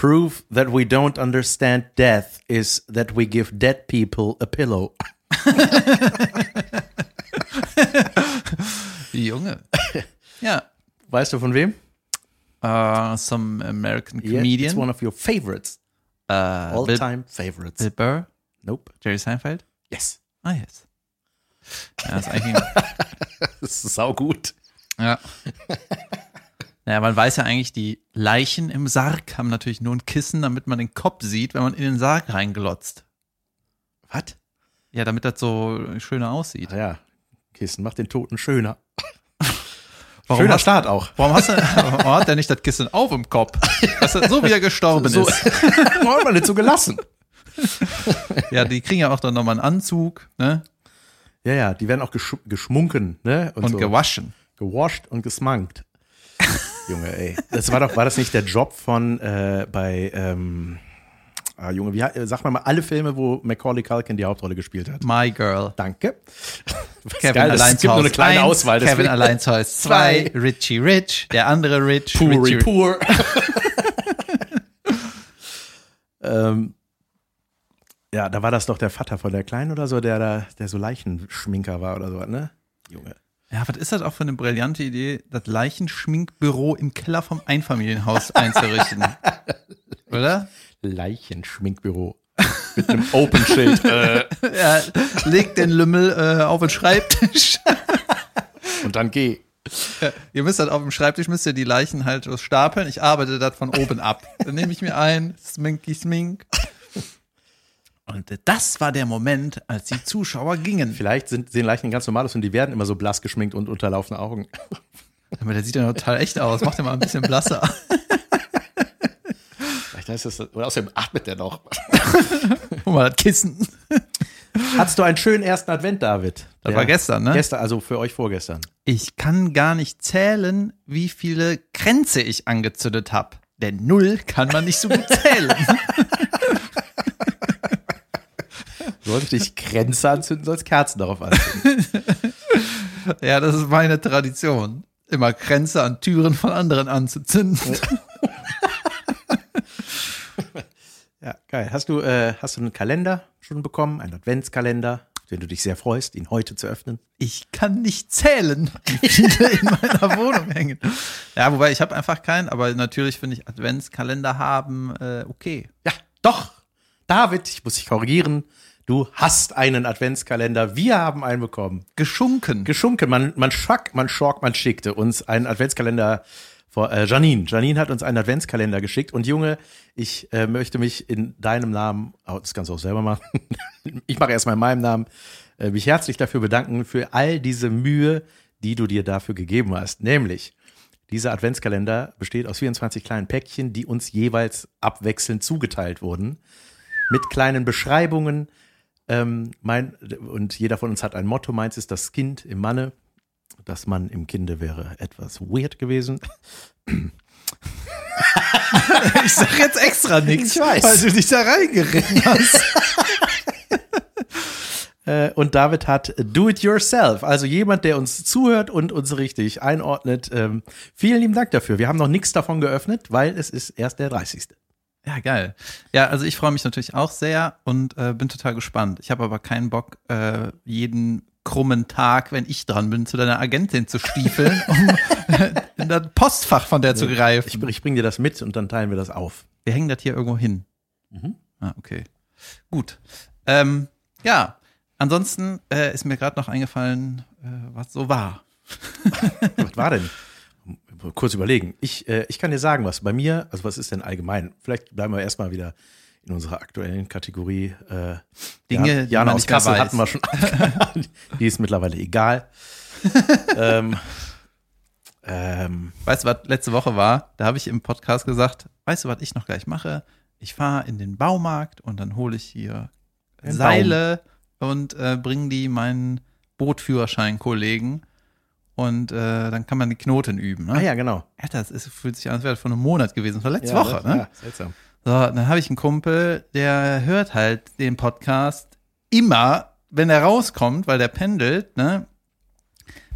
Proof that we don't understand death is that we give dead people a pillow. Junge. Ja. Weißt du von wem? Uh, some American Yeah, comedian. it's one of your favorites. uh, Bill, All-time favorites. Bill Burr, Nope. Jerry Seinfeld. Yes. Ah, yes. Ja, ist eigentlich ein, Das ist saugut. ja. Ja, man weiß ja eigentlich, die Leichen im Sarg haben natürlich nur ein Kissen, damit man den Kopf sieht, wenn man in den Sarg reinglotzt. Was? Ja, damit das so schöner aussieht. Ah ja, Kissen macht den Toten schöner. Warum Schöner hast- Start auch. Warum, hast du, warum hat der nicht das Kissen auf im Kopf? Das ist so wie er gestorben So, ist. warum hat man nicht so gelassen? Ja, die kriegen ja auch dann nochmal einen Anzug ne? Ja, ja, die werden auch gesch geschmunken, ne? und so. gewaschen. gewascht und gesmankt. Junge, ey. Das war doch, war das nicht der Job von äh, bei, ähm, ah, Junge, wie, he- sag mal mal alle Filme, wo Macaulay Culkin die Hauptrolle gespielt hat. My Girl. Danke. Kevin geil, allein es gibt nur eine kleine eins, Auswahl. Kevin deswegen- allein zu Haus 2, Richie Rich, der andere Rich, Richie pur. ähm, ja, da war das doch der Vater von der Kleinen oder so, der da, der so Leichenschminker war oder so, ne? Junge. Ja, was ist das auch für eine brillante Idee, das Leichenschminkbüro im Keller vom Einfamilienhaus einzurichten? Oder? Leichenschminkbüro. Mit einem Open-Schild. äh, Ja, legt den Lümmel äh, auf den Schreibtisch. und dann geh. ihr müsst halt auf dem Schreibtisch, müsst ihr die Leichen halt stapeln. Ich arbeite das von oben ab. Dann nehme ich mir ein, sminky smink. Und das war der Moment, als die Zuschauer gingen. Vielleicht sind, sehen Leichen ganz normal aus und die werden immer so blass geschminkt und unterlaufene Augen. Aber der sieht ja total echt aus. Macht den mal ein bisschen blasser. Vielleicht heißt das, oder außerdem atmet der noch. Guck mal, das Kissen. Hattest du einen schönen ersten Advent, David? Das war gestern, ne? Gestern, also für euch vorgestern. Ich kann gar nicht zählen, wie viele Kränze ich angezündet habe. Denn null kann man nicht so gut zählen. Du solltest dich Kränze anzünden, sollst Kerzen darauf anzünden. ja, das ist meine Tradition. Immer Kränze an Türen von anderen anzuzünden. Ja, geil. Hast du, äh, hast du einen Kalender schon bekommen? Einen Adventskalender, den du dich sehr freust, ihn heute zu öffnen? Ich kann nicht zählen, wie viele in meiner Wohnung hängen. Ja, wobei ich habe einfach keinen, aber natürlich finde ich Adventskalender haben äh, okay. Ja, doch. David, ich muss dich korrigieren. Du hast einen Adventskalender. Wir haben einen bekommen. Geschunken. Geschunken. Man, man schack, man schork, man schickte uns einen Adventskalender vor, äh, Janine. Janine hat uns einen Adventskalender geschickt. Und Junge, ich äh, möchte mich in deinem Namen, oh, das kannst du auch selber machen. ich mache erstmal in meinem Namen, äh, mich herzlich dafür bedanken für all diese Mühe, die du dir dafür gegeben hast. Nämlich, dieser Adventskalender besteht aus 24 kleinen Päckchen, die uns jeweils abwechselnd zugeteilt wurden. Mit kleinen Beschreibungen. Ähm, mein, und jeder von uns hat ein Motto. Meins ist das Kind im Manne. Das Mann im Kinde wäre etwas weird gewesen. Ich sag jetzt extra nichts, weil du dich da reingeritten hast. Äh, und David hat Do It Yourself. Also jemand, der uns zuhört und uns richtig einordnet. Ähm, vielen lieben Dank dafür. Wir haben noch nichts davon geöffnet, weil es ist erst der 30. Ja, geil. Ja, also ich freue mich natürlich auch sehr und äh, bin total gespannt. Ich habe aber keinen Bock, äh, jeden krummen Tag, wenn ich dran bin, zu deiner Agentin zu stiefeln, um in das Postfach von der zu greifen. Ich, ich bringe dir das mit und dann teilen wir das auf. Wir hängen das hier irgendwo hin. Ah, okay. Gut. Ähm, ja, ansonsten äh, ist mir gerade noch eingefallen, äh, was so war. Was war denn? Kurz überlegen. Ich, äh, ich kann dir sagen, was bei mir, also was ist denn allgemein? Vielleicht bleiben wir erstmal wieder in unserer aktuellen Kategorie. Äh, Dinge, die Jana aus Kassel hatten wir schon. die ist mittlerweile egal. ähm, ähm, Weißt du, was letzte Woche war? Da habe ich im Podcast gesagt, weißt du, was ich noch gleich mache? Ich fahre in den Baumarkt und dann hole ich hier Seile und äh, bringe die meinen Bootführerschein-Kollegen und äh, dann kann man die Knoten üben. Ne? ah ja, genau. Ja, das ist, fühlt sich an, als wäre das vor einem Monat gewesen. Das war letzte ja, Woche, das- ne? Ja, seltsam. So, dann habe ich einen Kumpel, der hört halt den Podcast immer, wenn er rauskommt, weil der pendelt, ne?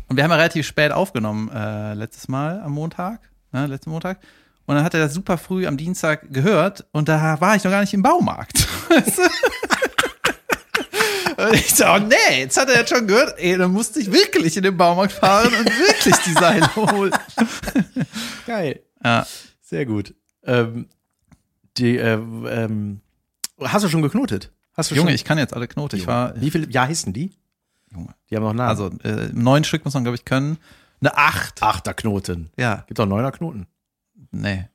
Und wir haben ja relativ spät aufgenommen, äh, letztes Mal am Montag, ne, letzten Montag. Und dann hat er das super früh am Dienstag gehört und da war ich noch gar nicht im Baumarkt. Und ich so, oh nee, jetzt hat er jetzt schon gehört, ey, dann musste ich wirklich in den Baumarkt fahren und wirklich die Seile holen. Geil. Ja, Sehr gut. Ähm, die, äh, ähm, hast du schon geknotet? Hast du Junge, schon? ich kann jetzt alle Knoten. Ich war, Wie viel Jahr heißen die? Junge. Die haben noch Namen. also äh, neun Stück muss man, glaube ich, können. Eine Acht. achter Knoten. Ja, Gibt auch neuner Knoten. nee.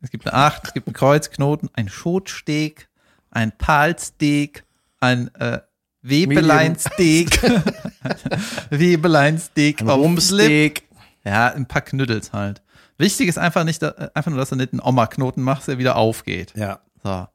Es gibt eine Acht, es gibt einen Kreuzknoten, ein Schotsteg, ein Palsteg, ein äh, Webeleinsteg, Webeleinsteg Ein auf Slip. Rumpsteak. Ja, ein paar Knüttels halt. Wichtig ist einfach nicht, einfach nur, dass du nicht einen Oma-Knoten machst, der wieder aufgeht. Ja. So.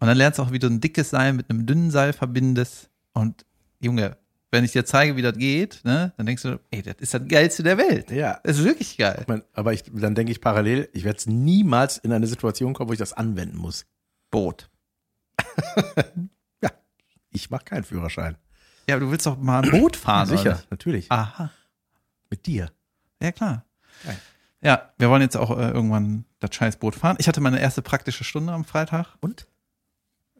Und dann lernst du auch, wie du ein dickes Seil mit einem dünnen Seil verbindest. Und Junge, wenn ich dir zeige, wie das geht, ne, dann denkst du, ey, das ist das Geilste der Welt. Ja. Das ist wirklich geil. Ich mein, aber ich, dann denke ich parallel, ich werde niemals in eine Situation kommen, wo ich das anwenden muss. Boot. Ich mache keinen Führerschein. Ja, aber du willst doch mal ein Boot fahren, Sicher, Oder? natürlich. Aha. Mit dir. Ja, klar. Geil. Ja, wir wollen jetzt auch äh, irgendwann das scheiß Boot fahren. Ich hatte meine erste praktische Stunde am Freitag. Und?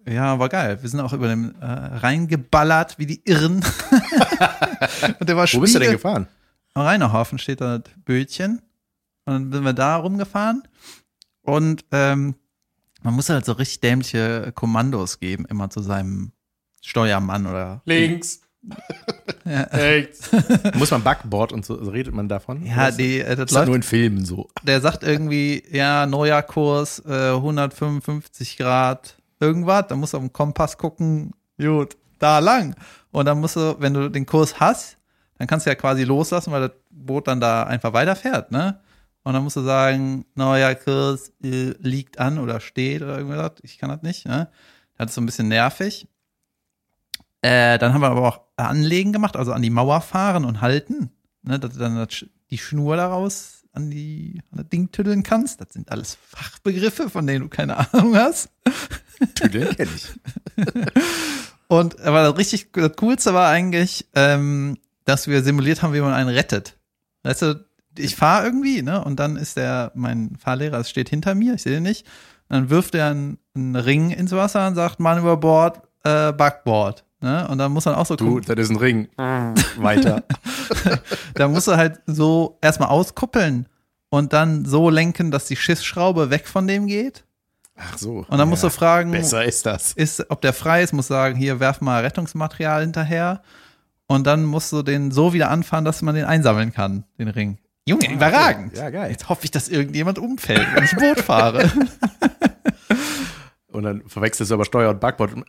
Ja, war geil. Wir sind auch über dem äh, reingeballert wie die Irren. Und der war Wo bist du denn gefahren? Am Rheinerhafen steht da das Bötchen. Und dann sind wir da rumgefahren. Und ähm, man muss halt so richtig dämliche Kommandos geben, immer zu seinem Steuermann oder. Links. Ja, Rechts. Muss man Backboard und so, so redet man davon? ja die, äh, das das ist läuft. nur in Filmen so. Der sagt irgendwie, ja, neuer Kurs, äh, 155 Grad, irgendwas. Da musst du auf den Kompass gucken, gut, da lang. Und dann musst du, wenn du den Kurs hast, dann kannst du ja quasi loslassen, weil das Boot dann da einfach weiterfährt, ne? Und dann musst du sagen, neuer Kurs äh, liegt an oder steht oder irgendwas. Ich kann das nicht, ne? Das ist so ein bisschen nervig. Äh, dann haben wir aber auch Anlegen gemacht, also an die Mauer fahren und halten, ne? Dass du dann das, die Schnur daraus an die an das Ding tüddeln kannst. Das sind alles Fachbegriffe, von denen du keine Ahnung hast. Tüdeln kenne ich. Und aber das richtig, das Coolste war eigentlich, ähm, dass wir simuliert haben, wie man einen rettet. Weißt du, ich fahre irgendwie, ne? Und dann ist der, mein Fahrlehrer, es steht hinter mir, ich sehe den nicht. Und dann wirft er einen, einen Ring ins Wasser und sagt, Mann über Bord, äh, Backboard. Ne? Und dann muss man auch so Du, gucken, das ist ein Ring. Weiter. da musst du halt so erstmal auskuppeln und dann so lenken, dass die Schiffsschraube weg von dem geht. Ach so. Und dann musst du fragen, Besser ist das. ist, ob der frei ist, muss sagen, hier werf mal Rettungsmaterial hinterher. Und dann musst du den so wieder anfahren, dass man den einsammeln kann, den Ring. Junge, überragend. Ja, geil. Jetzt hoffe ich, dass irgendjemand umfällt, wenn ich Boot fahre. Und dann verwechselst du aber Steuer und Backboard. Und,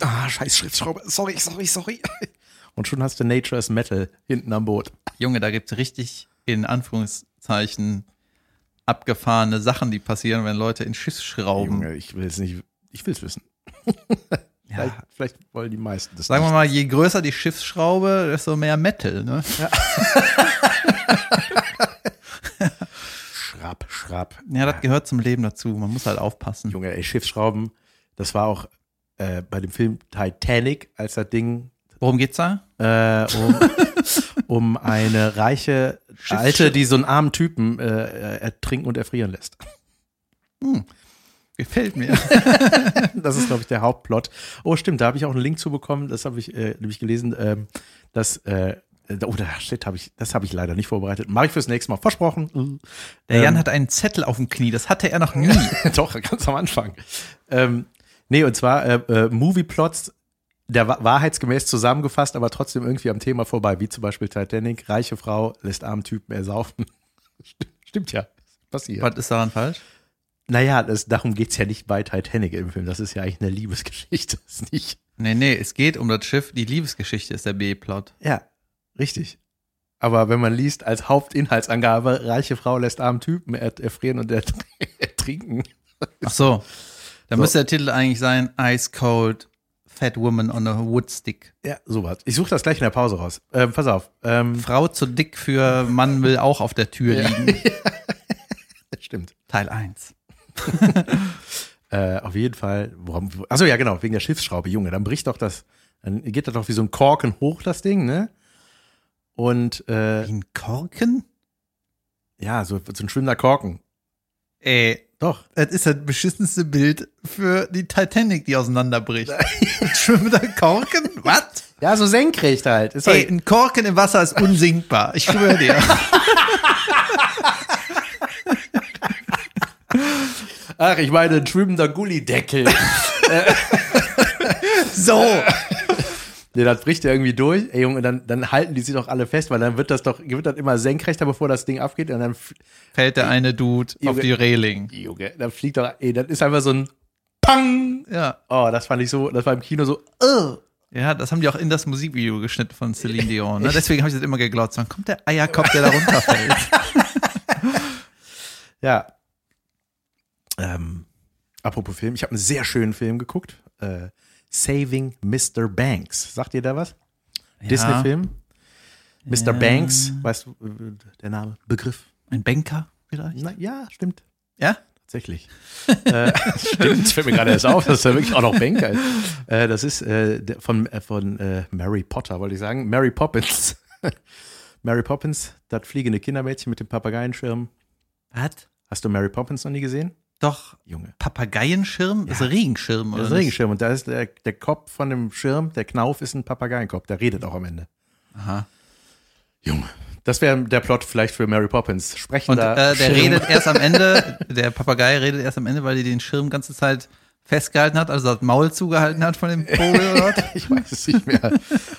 ah, scheiß Schriftschraube. Sorry, sorry, sorry. Und schon hast du Nature is Metal hinten am Boot. Junge, da gibt's richtig in Anführungszeichen abgefahrene Sachen, die passieren, wenn Leute in Schiffsschrauben. Junge, ich will es nicht, ich will es wissen. Ja. Vielleicht, vielleicht wollen die meisten das Sagen wir nicht. mal, je größer die Schiffsschraube, desto mehr Metal, ne? Schrapp, schrapp. Ja, das gehört zum Leben dazu. Man muss halt aufpassen. Junge, ey, Schiffsschrauben, das war auch äh, bei dem Film Titanic, als das Ding Worum geht's da? äh, um, um eine reiche Alte, die so einen armen Typen äh, ertrinken und erfrieren lässt. Gefällt mir. Das ist, glaube ich, der Hauptplot. Oh, stimmt, da habe ich auch einen Link zu bekommen. Das habe ich äh, nämlich gelesen, ähm, dass äh, oh, da steht, habe ich, das habe ich leider nicht vorbereitet. Mache ich fürs nächste Mal. Versprochen. Der Ähm, Jan hat einen Zettel auf dem Knie. Das hatte er noch nie. Doch, ganz am Anfang. Ähm, nee, und zwar äh, äh, Movieplots, der wa- wahrheitsgemäß zusammengefasst, aber trotzdem irgendwie am Thema vorbei, wie zum Beispiel Titanic, reiche Frau lässt armen Typen ersaufen. Stimmt, ja. Passiert. Was ist daran falsch? Naja, das, darum geht's ja nicht bei Titanic im Film. Das ist ja eigentlich eine Liebesgeschichte. Das ist nicht. Nee, nee, es geht um das Schiff. Die Liebesgeschichte ist der B-Plot. Ja, richtig. Aber wenn man liest als Hauptinhaltsangabe, reiche Frau lässt armen Typen er- erfrieren und ert- ertrinken. Ach so. Da So. müsste der Titel eigentlich sein Ice Cold Fat Woman on a Woodstick. Ja, sowas. Ich suche das gleich in der Pause raus. Ähm, pass auf. Ähm, Frau zu dick für Mann will auch auf der Tür liegen. stimmt. Teil 1. Äh, auf jeden Fall. Achso, ja, genau, wegen der Schiffsschraube, Junge. Dann bricht doch das, dann geht das doch wie so ein Korken hoch, das Ding, ne? Und äh, Wie ein Korken? ja, so, so ein schwimmender Korken. Ey, Doch. das ist das beschissenste Bild für die Titanic, die auseinanderbricht. Schwimmender Korken? Was? Ja, so senkrecht halt. Ist Ey, halt ein Korken im Wasser ist unsinkbar. Ich schwöre dir. ach, ich meine, ein schwimmender Gullideckel. So. Nee, das bricht ja irgendwie durch. Ey, Junge, dann, dann halten die sich doch alle fest, weil dann wird das doch, wird das immer senkrechter, bevor das Ding abgeht. Und dann, Fällt der eine Dude auf Junge. die Reling. Junge, dann fliegt doch, ey, das ist einfach so ein Pang. Ja. Oh, das fand ich so, das war im Kino so, uh. Ja, das haben die auch in das Musikvideo geschnitten von Celine Dion. Ne? Deswegen habe ich das immer geglaubt. Wann kommt der Eierkopf, der da runterfällt? Ja. Ähm, apropos Film, ich habe einen sehr schönen Film geguckt. Äh, Saving Mr. Banks. Sagt ihr da was? Disney-Film? Mr. Banks, weißt du, der Name, Begriff? Ein Banker vielleicht? Na, ja, stimmt. Ja? Tatsächlich. äh, stimmt, das fällt mir gerade erst auf, dass er wirklich auch noch Banker ist. Äh, das ist äh, von, äh, von äh, Mary Potter, wollte ich sagen. Mary Poppins. Mary Poppins, das fliegende Kindermädchen mit dem Papageienschirm. Was? Hast du Mary Poppins noch nie gesehen? Doch, Junge. Papageienschirm? Das ist ein Regenschirm, oder? Das ist ein? Regenschirm und da ist der, der Kopf von dem Schirm, der Knauf ist ein Papageienkopf, der redet auch am Ende. Aha. Junge. Das wäre der Plot vielleicht für Mary Poppins. Und Sprechender äh, der Schirm. redet erst am Ende, der Papagei redet erst am Ende, weil die den Schirm ganze Zeit festgehalten hat, also das Maul zugehalten hat von dem Vogel oder? Ich weiß es nicht mehr.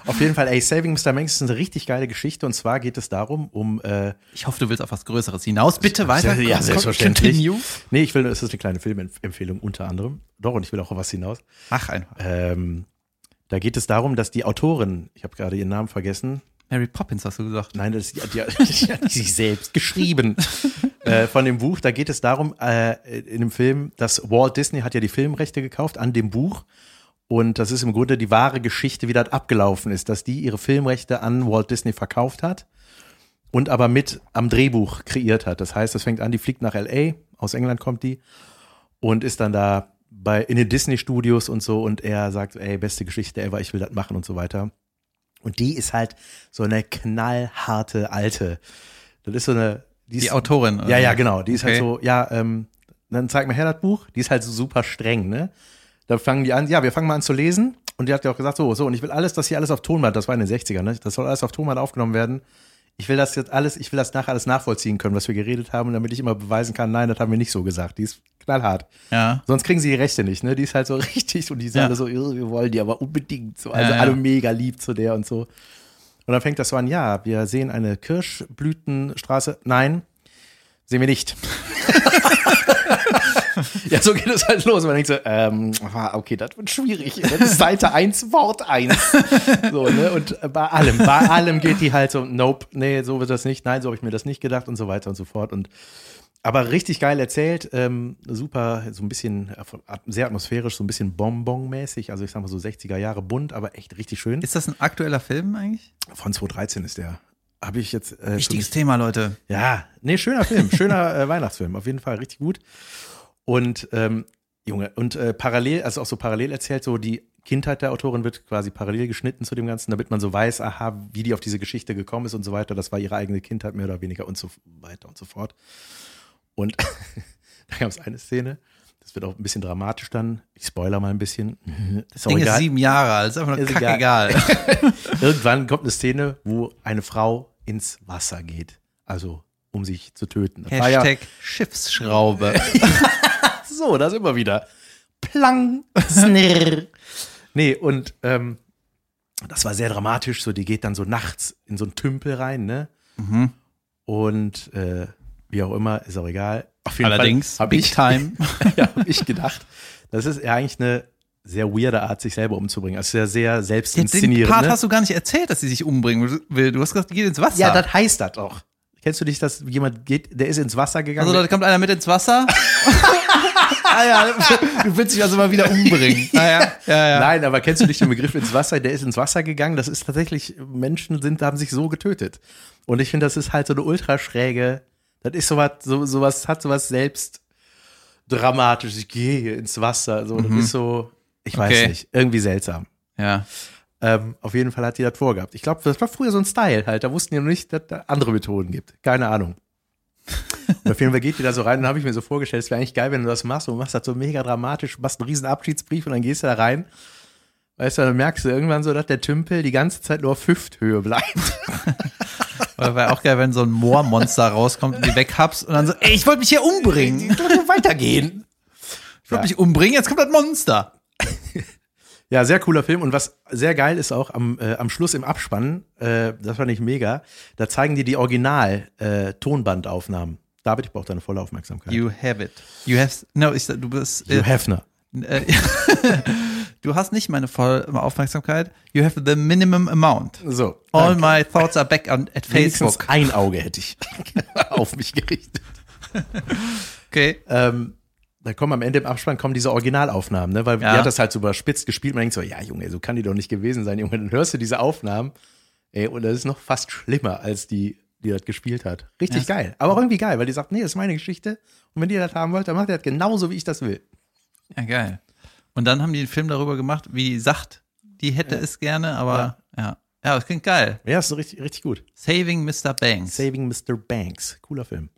Auf jeden Fall, ey, Saving Mr. Banks ist eine richtig geile Geschichte und zwar geht es darum, um äh, Ich hoffe, du willst auf was Größeres hinaus. Bitte weiter. Ja, Con- selbstverständlich. Continue. Nee, ich will, es ist eine kleine Filmempfehlung unter anderem. Doch, und ich will auch auf was hinaus. Ach, einfach. Ähm, da geht es darum, dass die Autorin, ich habe gerade ihren Namen vergessen, Mary Poppins hast du gesagt. Nein, das, die, die, die hat sich selbst geschrieben. äh, von dem Buch, da geht es darum, äh, in dem Film, dass Walt Disney hat ja die Filmrechte gekauft an dem Buch. Und das ist im Grunde die wahre Geschichte, wie das abgelaufen ist, dass die ihre Filmrechte an Walt Disney verkauft hat und aber mit am Drehbuch kreiert hat. Das heißt, das fängt an, die fliegt nach LA, aus England kommt die und ist dann da bei in den Disney Studios und so und er sagt, ey, beste Geschichte ever, ich will das machen und so weiter. Und die ist halt so eine knallharte Alte. Das ist so eine die, Die ist, Autorin. oder? Ja, ja, genau. Die ist halt Okay. so, ja, ähm, dann zeig mir her das Buch. Die ist halt so super streng, ne? Da fangen die an, ja, wir fangen mal an zu lesen. Und die hat ja auch gesagt, so, so, und ich will alles, das hier alles auf Tonband, das war in den 60ern, ne? Das soll alles auf Tonband aufgenommen werden. Ich will das jetzt alles, ich will das nachher alles nachvollziehen können, was wir geredet haben, damit ich immer beweisen kann, nein, das haben wir nicht so gesagt. Die ist knallhart. Ja. Sonst kriegen sie die Rechte nicht, ne? Die ist halt so richtig und die sind Ja. alle so, "Ja, wir wollen die aber unbedingt so. Also ja. alle mega lieb zu der und so. Und dann fängt das so an, ja, wir sehen eine Kirschblütenstraße. Nein, sehen wir nicht. ja, so geht es halt los. Man denkt so, ähm, ah, okay, das wird schwierig. Das ist Seite 1, Wort 1. So, ne? Und bei allem, bei allem geht die halt so, nope, nee, so wird das nicht, nein, so habe ich mir das nicht gedacht und so weiter und so fort. Und aber richtig geil erzählt, ähm, super, so ein bisschen äh, sehr atmosphärisch, so ein bisschen Bonbon-mäßig, also ich sag mal so 60er Jahre bunt, aber echt richtig schön. Ist das ein aktueller Film eigentlich? Von 2013 ist der. Habe ich jetzt. Äh, Wichtiges Thema, Leute. Ja, nee, schöner Film, schöner äh, Weihnachtsfilm, auf jeden Fall richtig gut. Und ähm, Junge, und äh, parallel, also auch so parallel erzählt, so die Kindheit der Autorin wird quasi parallel geschnitten zu dem Ganzen, damit man so weiß, aha, wie die auf diese Geschichte gekommen ist und so weiter. Das war ihre eigene Kindheit mehr oder weniger und so weiter und so fort. Und da gab es eine Szene, das wird auch ein bisschen dramatisch dann. Ich spoiler mal ein bisschen. Ist auch Ding ist egal. sieben Jahre alt, ist einfach nur Ist kackegal. Irgendwann kommt eine Szene, wo eine Frau ins Wasser geht. Also, um sich zu töten. Das war ja Hashtag Schiffsschraube. so, das immer wieder. Plang, snirr. Nee, und ähm, das war sehr dramatisch. So, die geht dann so nachts in so einen Tümpel rein, ne? Mhm. Und äh, wie auch immer, ist auch egal. Auf jeden Allerdings, Fall habe Big ich, Time. ja, hab ich gedacht, das ist ja eigentlich eine sehr weirde Art, sich selber umzubringen. Also sehr, sehr selbst Jetzt den. Part Ne? hast du gar nicht erzählt, dass sie sich umbringen will. Du hast gesagt, die geht ins Wasser. Ja, das heißt das auch. Kennst du dich, dass jemand geht, der ist ins Wasser gegangen? also, da kommt einer mit ins Wasser. ah ja, du willst dich also mal wieder umbringen. Ah, ja, ja, ja. Nein, aber kennst du nicht den Begriff ins Wasser? Der ist ins Wasser gegangen. Das ist tatsächlich, Menschen sind, haben sich so getötet. Und ich finde, das ist halt so eine ultraschräge, das ist sowas, so, sowas, hat sowas selbst dramatisch. Ich gehe ins Wasser. So, das ist so, ich weiß Okay. nicht, irgendwie seltsam. ja. Ähm, auf jeden Fall hat die das vorgehabt. Ich glaube, das war früher so ein Style halt. Da wussten die noch nicht, dass da andere Methoden gibt. Keine Ahnung. Bei Film geht die da so rein und habe ich mir so vorgestellt, es wäre eigentlich geil, wenn du das machst und machst das so mega dramatisch, machst einen riesen Abschiedsbrief und dann gehst du da rein. Weißt du, dann merkst du irgendwann so, dass der Tümpel die ganze Zeit nur auf Hüfthöhe bleibt. Oder wäre auch geil, wenn so ein Moormonster rauskommt und die weghabst und dann so, ey, ich wollte mich hier umbringen. Ich wollte weitergehen. Ich wollte mich umbringen, jetzt kommt das Monster. Ja, sehr cooler Film. Und was sehr geil ist auch am, äh, am Schluss im Abspann, äh, das fand ich mega, da zeigen die die Original-Tonbandaufnahmen. David, ich brauche deine volle Aufmerksamkeit. You have it. You have, no, ich, du bist, You Hefner. äh, du hast nicht meine volle Aufmerksamkeit. You have the minimum amount. So. All danke. my thoughts are back on, at Wenigstens Facebook. ein Auge hätte ich auf mich gerichtet. Okay. Ähm, da kommen am Ende im Abspann kommen diese Originalaufnahmen, ne? Weil Ja. die hat das halt so überspitzt gespielt. Man denkt so, ja, Junge, so kann die doch nicht gewesen sein, Junge. Dann hörst du diese Aufnahmen, ey, und das ist noch fast schlimmer als die, die das gespielt hat. Richtig Ja. geil. Aber auch irgendwie geil, weil die sagt, nee, das ist meine Geschichte. Und wenn ihr das haben wollt, dann macht ihr das genauso, wie ich das will. Ja, geil. Und dann haben die einen Film darüber gemacht, wie die sagt, die hätte es gerne, aber ja. Ja, das klingt geil. Ja, ist so richtig, richtig gut. Saving Mr. Banks. Saving Mr. Banks. Cooler Film.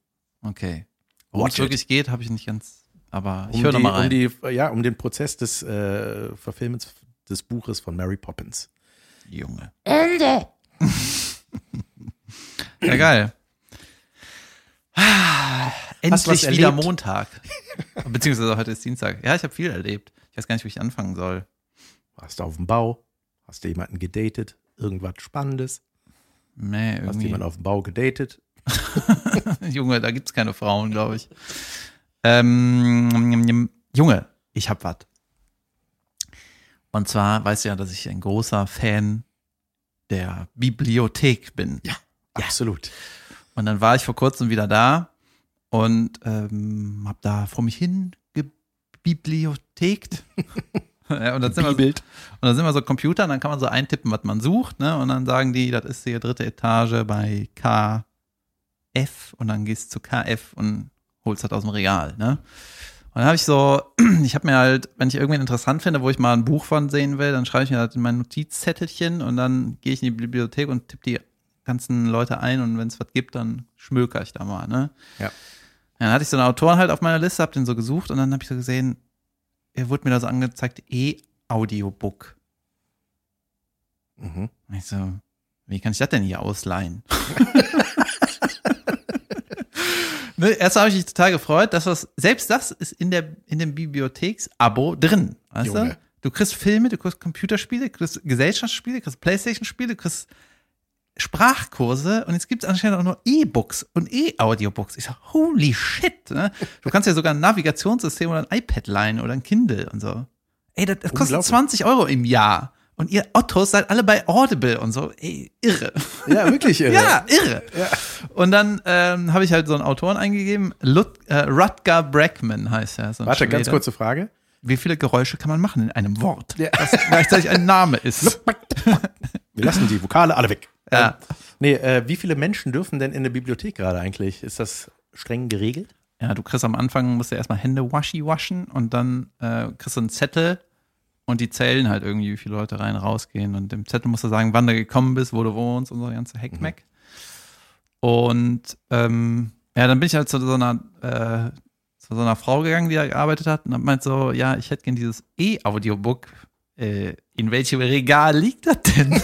Okay. Worum es wirklich geht, habe ich nicht ganz, aber ich Um höre die, nochmal rein. um die, ja, um den Prozess des äh, Verfilmens des Buches von Mary Poppins. Junge. Ende. ja, geil. Endlich wieder erlebt? Montag. Beziehungsweise heute ist Dienstag. Ja, ich habe viel erlebt. Ich weiß gar nicht, wo ich anfangen soll. Warst du auf dem Bau? Hast du jemanden gedatet? Irgendwas Spannendes? Nee, Hast du irgendwie. jemanden auf dem Bau gedatet? Junge, da gibt's keine Frauen, glaube ich. Ähm, Junge, ich hab was. Und zwar weißt du ja, dass ich ein großer Fan der Bibliothek bin. Ja, absolut. Und dann war ich vor kurzem wieder da und ähm, hab da vor mich hin gebibliothekt. ja, und, dann sind wir, und dann sind wir so Computer und dann kann man so eintippen, was man sucht, ne? Und dann sagen die, das ist die dritte Etage bei KF und dann gehst du zu KF und holst das aus dem Regal, ne? Und dann habe ich so, ich habe mir halt, wenn ich irgendwen interessant finde, wo ich mal ein Buch von sehen will, dann schreibe ich mir das in mein Notizzettelchen und dann gehe ich in die Bibliothek und tippe die ganzen Leute ein und wenn es was gibt, dann schmöker ich da mal, ne? Ja. Dann hatte ich so einen Autoren halt auf meiner Liste, hab den so gesucht und dann habe ich so gesehen, er wurde mir da so angezeigt, E-Audiobook. Mhm. Ich so, wie kann ich das denn hier ausleihen? ne, erst habe ich mich total gefreut, dass das, selbst das ist in der, in dem Bibliotheks-Abo drin. Weißt du? Junge. Du kriegst Filme, du kriegst Computerspiele, du kriegst Gesellschaftsspiele, du kriegst Playstation-Spiele, du kriegst Sprachkurse und jetzt gibt es anscheinend auch noch E-Books und E-Audiobooks. Ich sag, holy shit. Ne? Du kannst ja sogar ein Navigationssystem oder ein iPad leihen oder ein Kindle und so. Ey, das, das kostet Unglaublich. 20 Euro im Jahr. Und ihr Ottos seid alle bei Audible und so. Ey, irre. Ja, wirklich irre. Ja, irre. Und dann ähm, habe ich halt so einen Autoren eingegeben. Lut, äh, Rutger Brackman heißt er. So Warte, ganz Schwede. kurze Frage. Wie viele Geräusche kann man machen in einem Wort, Ja. das gleichzeitig ein Name ist? Wir lassen die Vokale alle weg. Ja. Ähm, nee, äh, wie viele Menschen dürfen denn in der Bibliothek gerade eigentlich? Ist das streng geregelt? Ja, du kriegst am Anfang, musst du erstmal Hände waschi waschen und dann äh, kriegst du einen Zettel und die zählen halt irgendwie, wie viele Leute rein, rausgehen. Und im Zettel musst du sagen, wann du gekommen bist, wo du wohnst und so, ganze Heckmeck. Und ähm, ja, dann bin ich halt zu so einer, äh, zu so einer Frau gegangen, die da gearbeitet hat und hab meint so, ja, ich hätte gern dieses E-Audiobook. Äh, in welchem Regal liegt das denn?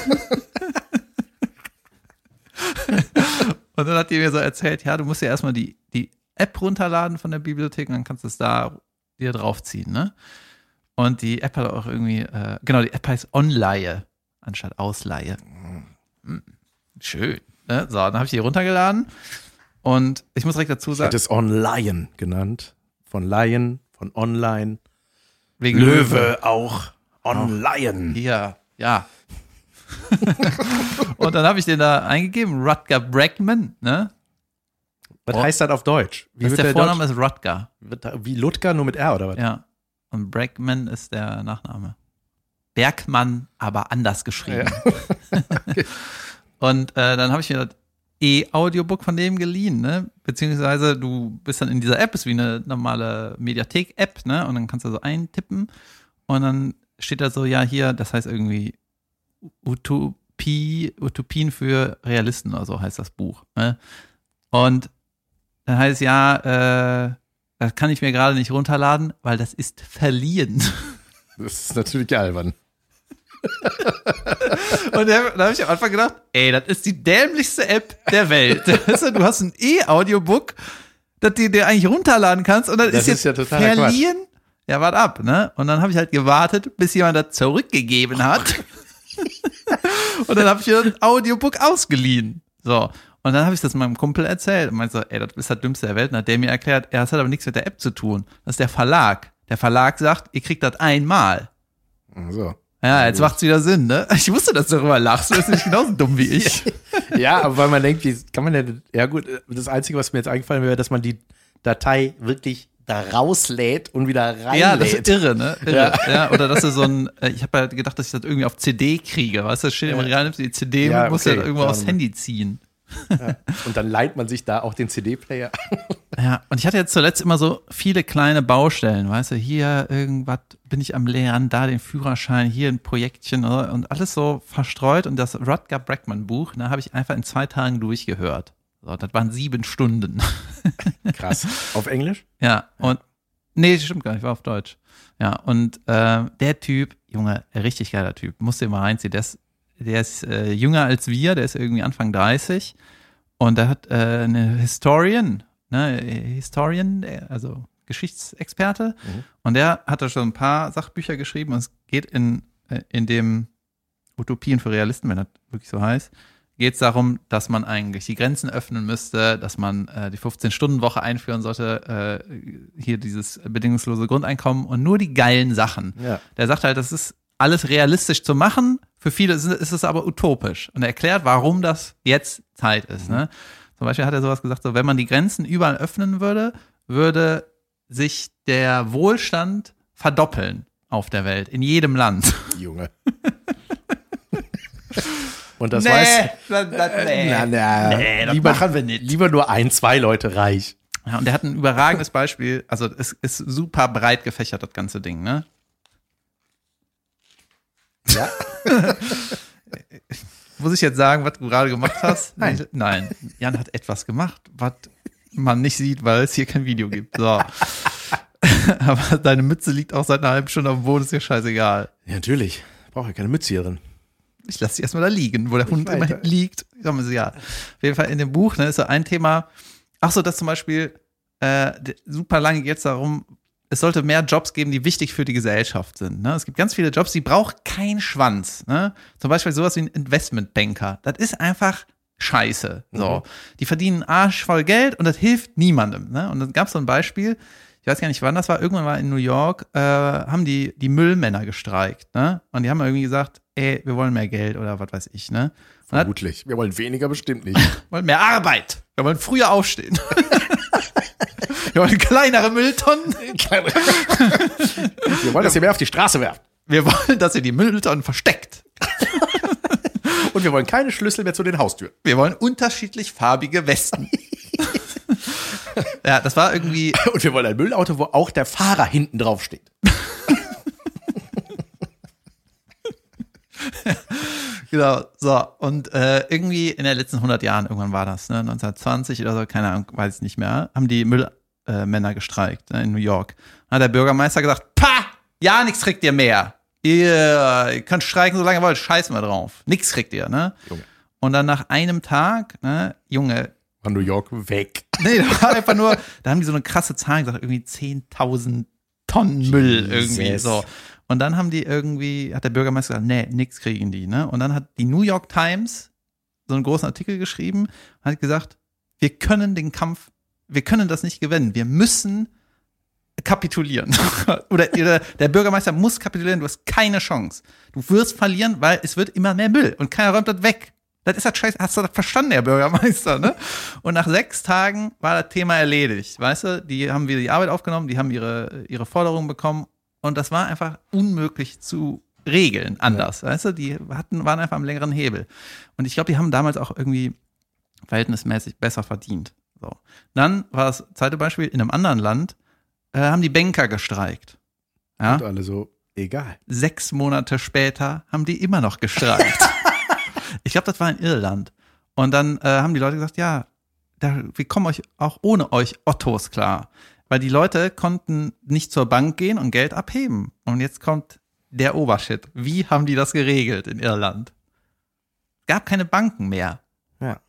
und dann hat die mir so erzählt, ja, du musst ja erstmal die, die App runterladen von der Bibliothek und dann kannst du es da dir draufziehen, ne? Und die App hat auch irgendwie, äh, genau, die App heißt Onleihe anstatt Ausleihe. Hm, Schön. Ne? So, dann habe ich die runtergeladen und ich muss direkt dazu Ich hätte sagen, es Online genannt. Von Lion, von Online. wegen Löwe auch. Online. Hier, ja. und dann habe ich den da eingegeben, Rutger Brackman, ne? Was Oh. heißt das auf Deutsch? Wie Das der Deutsch- Vorname ist Rutger. Wie Ludger, nur mit R oder was? Ja. Und Brackman ist der Nachname. Bergmann, aber anders geschrieben. Und äh, dann habe ich mir das E-Audiobook von dem geliehen, ne? Beziehungsweise du bist dann in dieser App, ist wie eine normale Mediathek-App, ne? Und dann kannst du so eintippen und dann steht da so, ja, hier, das heißt irgendwie Utopie, Utopien für Realisten oder so heißt das Buch. Ne? Und dann heißt es ja, äh, das kann ich mir gerade nicht runterladen, weil das ist verliehen. Das ist natürlich albern. Und da habe ich am Anfang gedacht, ey, das ist die dämlichste App der Welt. Du, hast ein E-Audiobook, das du dir eigentlich runterladen kannst und dann Das ist jetzt ist ja totaler verliehen. Ja, warte ab, ne? Und dann habe ich halt gewartet, bis jemand das zurückgegeben hat. und dann habe ich mir ein Audiobook ausgeliehen. So. Und dann habe ich das meinem Kumpel erzählt und meinte so, ey, das ist das Dümmste der Welt. Und hat der mir erklärt, ja, das hat aber nichts mit der App zu tun. Das ist der Verlag. Der Verlag sagt, ihr kriegt das einmal. So. Ja, jetzt macht's wieder Sinn, ne? Ich wusste, dass du darüber lachst. Du bist nicht genauso dumm wie ich. Ja, aber weil man denkt, wie kann man denn, ja gut, das Einzige, was mir jetzt eingefallen wäre, dass man die Datei wirklich da rauslädt und wieder reinlädt. Ja, das ist irre, ne? Irre. Ja. oder dass du so ein, äh, ich habe halt gedacht, dass ich das irgendwie auf CD kriege, weißt du, das steht immer rein, nimmst du die CD Ja, du okay. halt irgendwo Ja, aufs Handy ziehen. Und dann leiht man sich da auch den CD-Player. Ja, und ich hatte jetzt zuletzt immer so viele kleine Baustellen, weißt du, hier irgendwas bin ich am Lernen, da den Führerschein, hier ein Projektchen oder? und alles so verstreut und das Rutger Bregman Buch, da habe ich einfach in zwei Tagen durchgehört. So, das waren sieben Stunden. Krass. Auf Englisch? Ja, und nee, stimmt gar nicht, war auf Deutsch. Ja, und äh, der Typ, Junge, richtig geiler Typ, musst dir mal reinziehen, der ist, der ist äh, jünger als wir, der ist irgendwie Anfang 30 und der hat äh, eine Historian, ne, Historian, also Geschichtsexperte und der hat da schon ein paar Sachbücher geschrieben und es geht in, äh, in dem Utopien für Realisten, wenn das wirklich so heißt, geht es darum, dass man eigentlich die Grenzen öffnen müsste, dass man äh, die 15-Stunden-Woche einführen sollte, äh, hier dieses bedingungslose Grundeinkommen und nur die geilen Sachen. Ja. Der sagt halt, das ist alles realistisch zu machen, für viele ist ist es aber utopisch. Und er erklärt, warum das jetzt Zeit ist. Ne? Zum Beispiel hat er sowas gesagt, so, wenn man die Grenzen überall öffnen würde, würde sich der Wohlstand verdoppeln auf der Welt, in jedem Land. Junge. Und das weiß. das, das, Na, na, Nee, das lieber, machen wir nicht. lieber nur ein, zwei Leute reich. Ja, und der hat ein überragendes Beispiel. Also es ist super breit gefächert, das ganze Ding, ne? Ja. Muss ich jetzt sagen, was du gerade gemacht hast? Nein. Nein. Jan hat etwas gemacht, was man nicht sieht, weil es hier kein Video gibt. So. Aber deine Mütze liegt auch seit einer halben Stunde auf dem Boden, ist dir scheißegal. Ja, natürlich. Brauche ja keine Mütze hier drin. Ich lasse sie erstmal da liegen, wo der Hund weiter. immer liegt. Sagen wir sie ja. Auf jeden Fall in dem Buch ne, ist so ein Thema. Ach so, dass zum Beispiel äh, super lange geht es darum, es sollte mehr Jobs geben, die wichtig für die Gesellschaft sind. Ne? Es gibt ganz viele Jobs, die braucht kein Schwanz. Ne? Zum Beispiel sowas wie ein Investmentbanker. Das ist einfach scheiße. So. Die verdienen Arsch voll Geld und das hilft niemandem. Ne? Und dann gab es so ein Beispiel, ich weiß gar nicht, wann das war, irgendwann war in New York, äh, haben die, die Müllmänner gestreikt. Ne? Und die haben irgendwie gesagt, ey, wir wollen mehr Geld oder was weiß ich. Ne? Vermutlich. Wir wollen weniger bestimmt nicht. wollen mehr Arbeit. Wir wollen früher aufstehen. wir wollen kleinere Mülltonnen. Wir wollen, dass ihr mehr auf die Straße werft. Wir wollen, dass ihr die Mülltonnen versteckt. Und wir wollen keine Schlüssel mehr zu den Haustüren. Wir wollen unterschiedlich farbige Westen. ja, das war irgendwie, Und wir wollen ein Müllauto, wo auch der Fahrer hinten drauf steht. genau, so. Und äh, irgendwie in den letzten 100 Jahren, irgendwann war das, ne, 1920 oder so, keine Ahnung, weiß ich nicht mehr, haben die Müllmänner äh, Männer gestreikt ne, in New York. Dann hat der Bürgermeister gesagt, pa, ja, nichts kriegt ihr mehr. Ihr, ihr könnt streiken, solange ihr wollt, scheißen wir drauf. Nix kriegt ihr, ne? Junge. Und dann nach einem Tag, ne, Junge, War New York weg. Nee, das war einfach nur, da haben die so eine krasse Zahl gesagt, irgendwie 10.000 Tonnen Müll irgendwie Jesus. so. Und dann haben die irgendwie, hat der Bürgermeister gesagt, nee, nix kriegen die, ne? Und dann hat die New York Times so einen großen Artikel geschrieben und hat gesagt, wir können den Kampf, wir können das nicht gewinnen. Wir müssen kapitulieren. oder, oder der Bürgermeister muss kapitulieren, du hast keine Chance. Du wirst verlieren, weil es wird immer mehr Müll und keiner räumt das weg. Das ist das Scheiße. Hast du das verstanden, Herr Bürgermeister, ne? Und nach sechs Tagen war das Thema erledigt. Weißt du, die haben wieder die Arbeit aufgenommen, die haben ihre, ihre Forderungen bekommen und das war einfach unmöglich zu regeln anders. Weißt du, die hatten, waren einfach am längeren Hebel. Und ich glaube, die haben damals auch irgendwie verhältnismäßig besser verdient. So. Dann war das zweite Beispiel, in einem anderen Land äh, haben die Banker gestreikt. Ja? Und alle so, egal. Sechs Monate später haben die immer noch gestreikt. ich glaube, das war in Irland. Und dann äh, haben die Leute gesagt, ja, da, wir kommen euch auch ohne euch Ottos klar. Weil die Leute konnten nicht zur Bank gehen und Geld abheben. Und jetzt kommt der Obershit. Wie haben die das geregelt in Irland? Gab keine Banken mehr. Ja.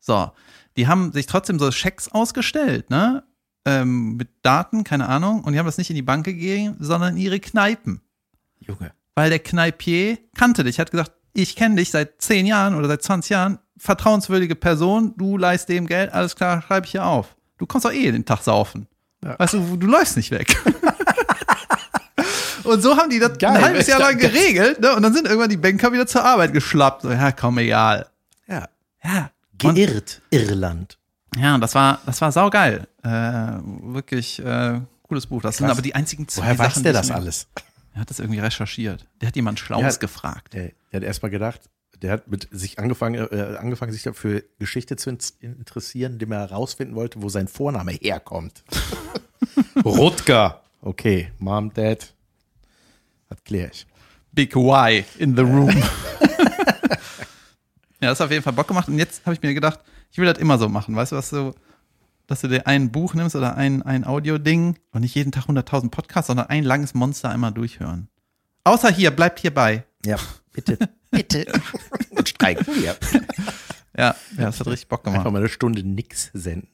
So, die haben sich trotzdem so Schecks ausgestellt, ne? Ähm, mit Daten, keine Ahnung. Und die haben das nicht in die Bank gegeben, sondern in ihre Kneipen. Junge. Weil der Kneipier kannte dich, hat gesagt, ich kenne dich seit 10 Jahren oder seit 20 Jahren, vertrauenswürdige Person, du leist dem Geld, alles klar, schreibe ich hier auf. Du kommst doch eh den Tag saufen. Ja. Weißt du, du läufst nicht weg. Und so haben die das Geil, ein halbes Jahr lang geregelt, ne? Und dann sind irgendwann die Banker wieder zur Arbeit geschlappt. So, ja, komm, egal. Ja. Ja. Und, Geirrt. Irland. ja, und das war, das war saugeil. Äh, wirklich äh, cooles Buch. Das sind Krass. aber die einzigen zwei Woher weiß Sachen, der die ich das mir- alles? Er hat das irgendwie recherchiert. Der hat jemand Schlaues Ja. gefragt. Der, der hat erstmal gedacht, der hat mit sich angefangen, äh, angefangen, sich dafür Geschichte zu in- interessieren, indem er herausfinden wollte, wo sein Vorname herkommt. Rutger. Okay, Mom, Dad. Das kläre ich. Big Y in the room. ja, das hat auf jeden Fall Bock gemacht. Und jetzt habe ich mir gedacht, ich will das immer so machen. Weißt du, was so, dass du dir ein Buch nimmst oder ein, ein Audio-Ding und nicht jeden Tag 100.000 Podcasts, sondern ein langes Monster einmal durchhören. Außer hier, bleibt hier bei. Ja, bitte. bitte. Und streiken wir. Ja, ja, das hat richtig Bock Einfach gemacht. mal eine Stunde nix senden.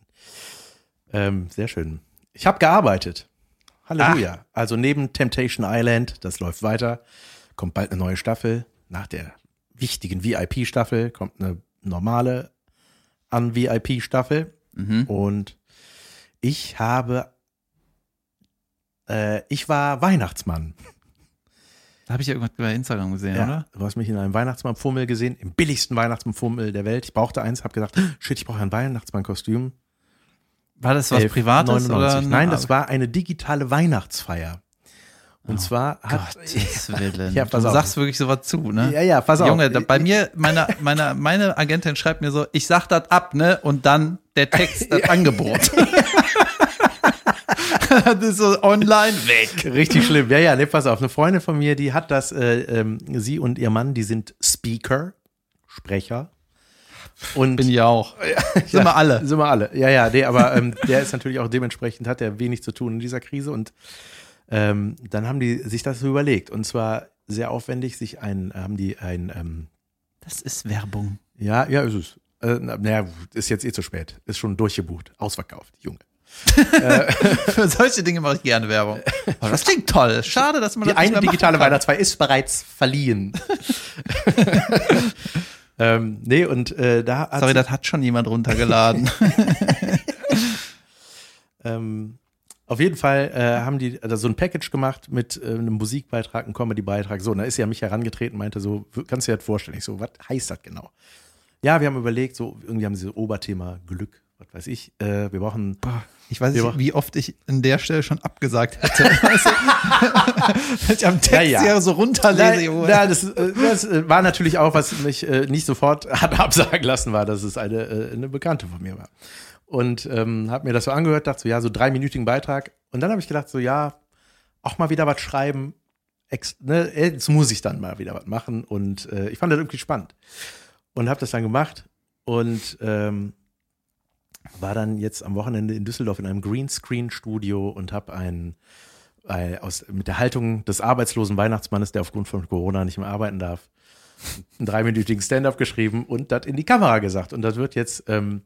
Ähm, sehr schön. Ich habe gearbeitet. Halleluja. Also neben Temptation Island, das läuft weiter, kommt bald eine neue Staffel. Nach der wichtigen VIP-Staffel kommt eine normale an VIP-Staffel. Mhm. Und ich habe, äh, ich war Weihnachtsmann. Da habe ich ja irgendwas bei Instagram gesehen, Ja, oder? du hast mich in einem Weihnachtsmann-Fummel gesehen, im billigsten Weihnachtsmann-Fummel der Welt. Ich brauchte eins, habe gedacht, shit, ich brauche ein Weihnachtsmann-Kostüm. War das was 11,99. Privates oder? Nein, das war eine digitale Weihnachtsfeier. Und zwar hat Gottes Willen. Ja, pass du auf. sagst wirklich sowas zu, ne? Ja, ja, pass auf. Junge, bei mir, meine, meine, meine Agentin schreibt mir so, ich sag das ab, ne? Und dann der Text, das Angebot. das ist so online weg. Richtig schlimm. Ja, ja, nee, pass auf. Eine Freundin von mir, die hat das, äh, ähm, sie und ihr Mann, die sind Speaker, Sprecher. Und Bin ich auch. Sind wir alle. Sind wir alle. Ja, ja, nee, aber ähm, der ist natürlich auch dementsprechend, hat er wenig zu tun in dieser Krise. Und ähm, dann haben die sich das so überlegt. Und zwar sehr aufwendig, sich ein, haben die ein, ähm, Das ist Werbung. ja, ja, ist es. Äh, na- naja, ist jetzt eh zu spät. Ist schon durchgebucht. Ausverkauft, Junge. Für solche Dinge mache ich gerne Werbung. Aber das klingt toll. Schade, dass man Die das nicht eine digitale. Weihnachtsfeier ist bereits verliehen. ähm, nee, und äh, da hat Sorry, das hat schon jemand runtergeladen. ähm, auf jeden Fall äh, haben die also so ein Package gemacht mit äh, einem Musikbeitrag, einem Comedy-Beitrag. So, und da ist sie an mich herangetreten, meinte so, kannst du dir das vorstellen? Ich so, was heißt das genau? Ja, wir haben überlegt, so irgendwie haben sie so Oberthema Glück, was weiß ich. Äh, wir brauchen Ich weiß nicht, wie oft ich an der Stelle schon abgesagt hätte. Wenn ich am Text Ja, ja. so runterlese. Junge. nein, das, äh, das äh, war natürlich auch, was mich äh, nicht sofort hat absagen lassen, war, dass es eine, äh, eine Bekannte von mir war. Und ähm, habe mir das so angehört, dachte so, ja, so dreiminütigen Beitrag. Und dann habe ich gedacht, so, ja, auch mal wieder was schreiben. Ex, ne, jetzt muss ich dann mal wieder was machen. Und äh, ich fand das irgendwie spannend. Und habe das dann gemacht. Und ähm, war dann jetzt am Wochenende in Düsseldorf in einem Greenscreen-Studio und habe ein, ein aus, mit der Haltung des arbeitslosen Weihnachtsmannes, der aufgrund von Corona nicht mehr arbeiten darf, einen dreiminütigen Stand-up geschrieben und das in die Kamera gesagt. Und das wird jetzt, ähm,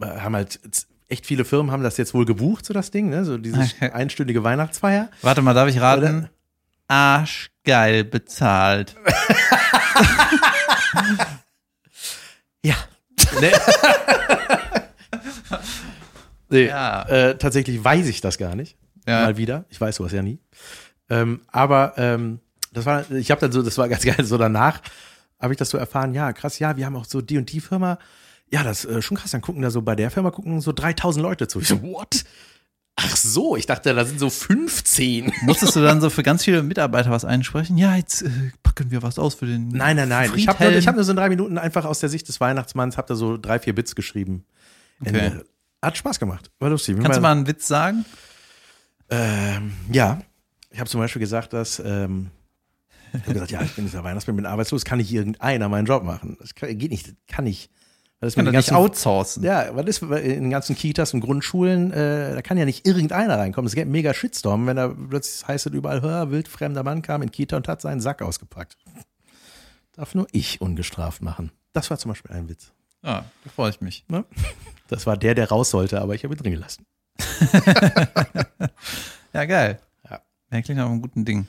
haben halt echt viele Firmen haben das jetzt wohl gebucht, so das Ding, ne? So diese einstündige Weihnachtsfeier. Warte mal, darf ich raten? Arschgeil bezahlt. Ja. Nee. nee. Ja. Äh, tatsächlich weiß ich das gar nicht. Ja. Mal wieder. Ich weiß sowas ja nie. Ähm, aber ähm, das war, ich habe dann so, das war ganz geil, so danach habe ich das so erfahren, ja, krass, ja, wir haben auch so die und die Firma. Ja, das ist äh, schon krass, dann gucken da so bei der Firma gucken so 3000 Leute zu. Ich so, what? Ach so, ich dachte, da sind so 15. Musstest du dann so für ganz viele Mitarbeiter was einsprechen? Ja, jetzt äh, packen wir was aus für den. Nein, nein, nein. Ich habe nur, ich hab nur so in drei Minuten einfach aus der Sicht des Weihnachtsmanns, habe da so drei, vier Bits geschrieben. Okay. Ende. Hat Spaß gemacht. War lustig. Kannst du mal einen Witz sagen? Ähm, ja. Ich habe zum Beispiel gesagt, dass ähm, ich hab gesagt, ja, ich bin dieser Weihnachtsmann, bin arbeitslos, kann nicht irgendeiner meinen Job machen. Das kann, geht nicht, kann ich. Ist Kann den nicht outsourcen. ja, was ist in den ganzen Kitas und Grundschulen, äh, da kann ja nicht irgendeiner reinkommen. Es gibt einen mega Shitstorm, wenn da plötzlich heißt es überall, hör, wildfremder Mann kam in Kita und hat seinen Sack ausgepackt. Darf nur ich ungestraft machen. Das war zum Beispiel ein Witz. Ja, da freue ich mich. Ne? Das war der, der raus sollte, aber ich habe ihn drin gelassen. Ja, geil. Ja. Ja, klingt nach einem guten Ding.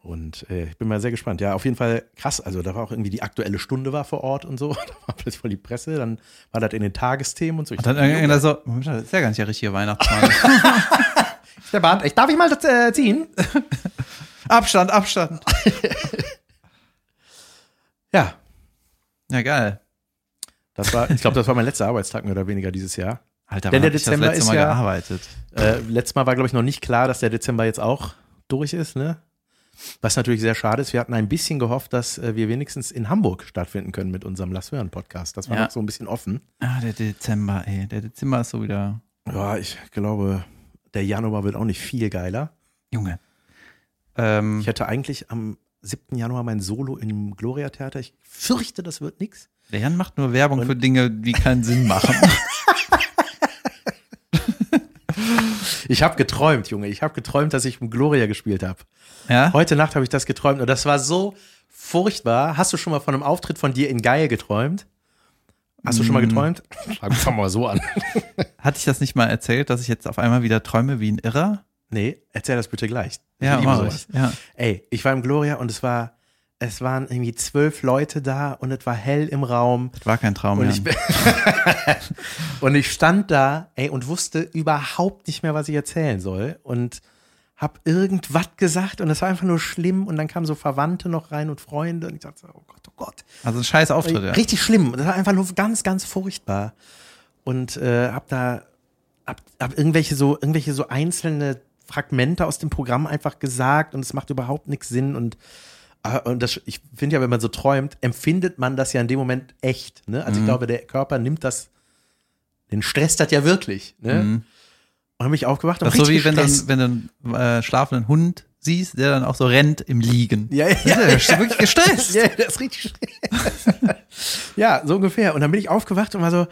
Und äh, ich bin mal sehr gespannt. Ja, auf jeden Fall krass. Also da war auch irgendwie die aktuelle Stunde war vor Ort und so. Da war plötzlich voll die Presse. Dann war das in den Tagesthemen und so. Ich Und dann irgendeiner so, das ist ja gar nicht der richtige Weihnachtsmann. der Bart, ich darf ich mal das äh, ziehen? Abstand, Abstand. Ja, Ja, geil. das war, ich glaube, das war mein letzter Arbeitstag mehr oder weniger dieses Jahr. Alter, Denn der Dezember das letzte ist Mal ja- gearbeitet. Äh, letztes Mal war, glaube ich, noch nicht klar, dass der Dezember jetzt auch durch ist, ne? Was natürlich sehr schade ist. Wir hatten ein bisschen gehofft, dass äh, wir wenigstens in Hamburg stattfinden können mit unserem Lass hören Podcast. Das war Ja. noch so ein bisschen offen. Ah, der Dezember, ey. Der Dezember ist so wieder. Ja, ich glaube, der Januar wird auch nicht viel geiler. Junge. Ähm, Ich hätte eigentlich am 7. Januar mein Solo im Gloria Theater. Ich fürchte, das wird nix. der Jan macht nur Werbung Und- für Dinge, die keinen Sinn machen. Ich habe geträumt, Junge. Ich habe geträumt, dass ich im Gloria gespielt habe. ja? Heute Nacht habe ich das geträumt und das war so furchtbar. Hast du schon mal von einem Auftritt von dir in Geil geträumt? Hast du schon mal Mm. geträumt? Fang mal so an. Hatte ich das nicht mal erzählt, dass ich jetzt auf einmal wieder träume wie ein Irrer? Nee, erzähl das bitte gleich. Ich Ja, mach sowas. ich. Ja. Ey, ich war im Gloria und es war, es waren irgendwie zwölf Leute da und es war hell im Raum. Das war kein Traum, Und ich, und ich stand da, ey, und wusste überhaupt nicht mehr, was ich erzählen soll. Und hab irgendwas gesagt und es war einfach nur schlimm. Und dann kamen so Verwandte noch rein und Freunde. Und ich dachte, so, oh Gott, oh Gott. Also ein scheiß Auftritt, ja. Richtig schlimm. Das war einfach nur ganz, ganz furchtbar. Und äh, hab da hab, hab irgendwelche so irgendwelche so einzelne Fragmente aus dem Programm einfach gesagt und es macht überhaupt nichts Sinn und und das, ich finde ja, wenn man so träumt, empfindet man das ja in dem Moment echt. Ne? Also ich glaube, der Körper nimmt das, den Stress das ja wirklich. Ne? Mhm. Und dann bin ich aufgewacht und Das ist so wie wenn du, wenn du einen äh, schlafenden Hund siehst, der dann auch so rennt im Liegen. Ja, ja, Der ist wirklich gestresst. Ja, das ist richtig ja, so ungefähr. Und dann bin ich aufgewacht und war so,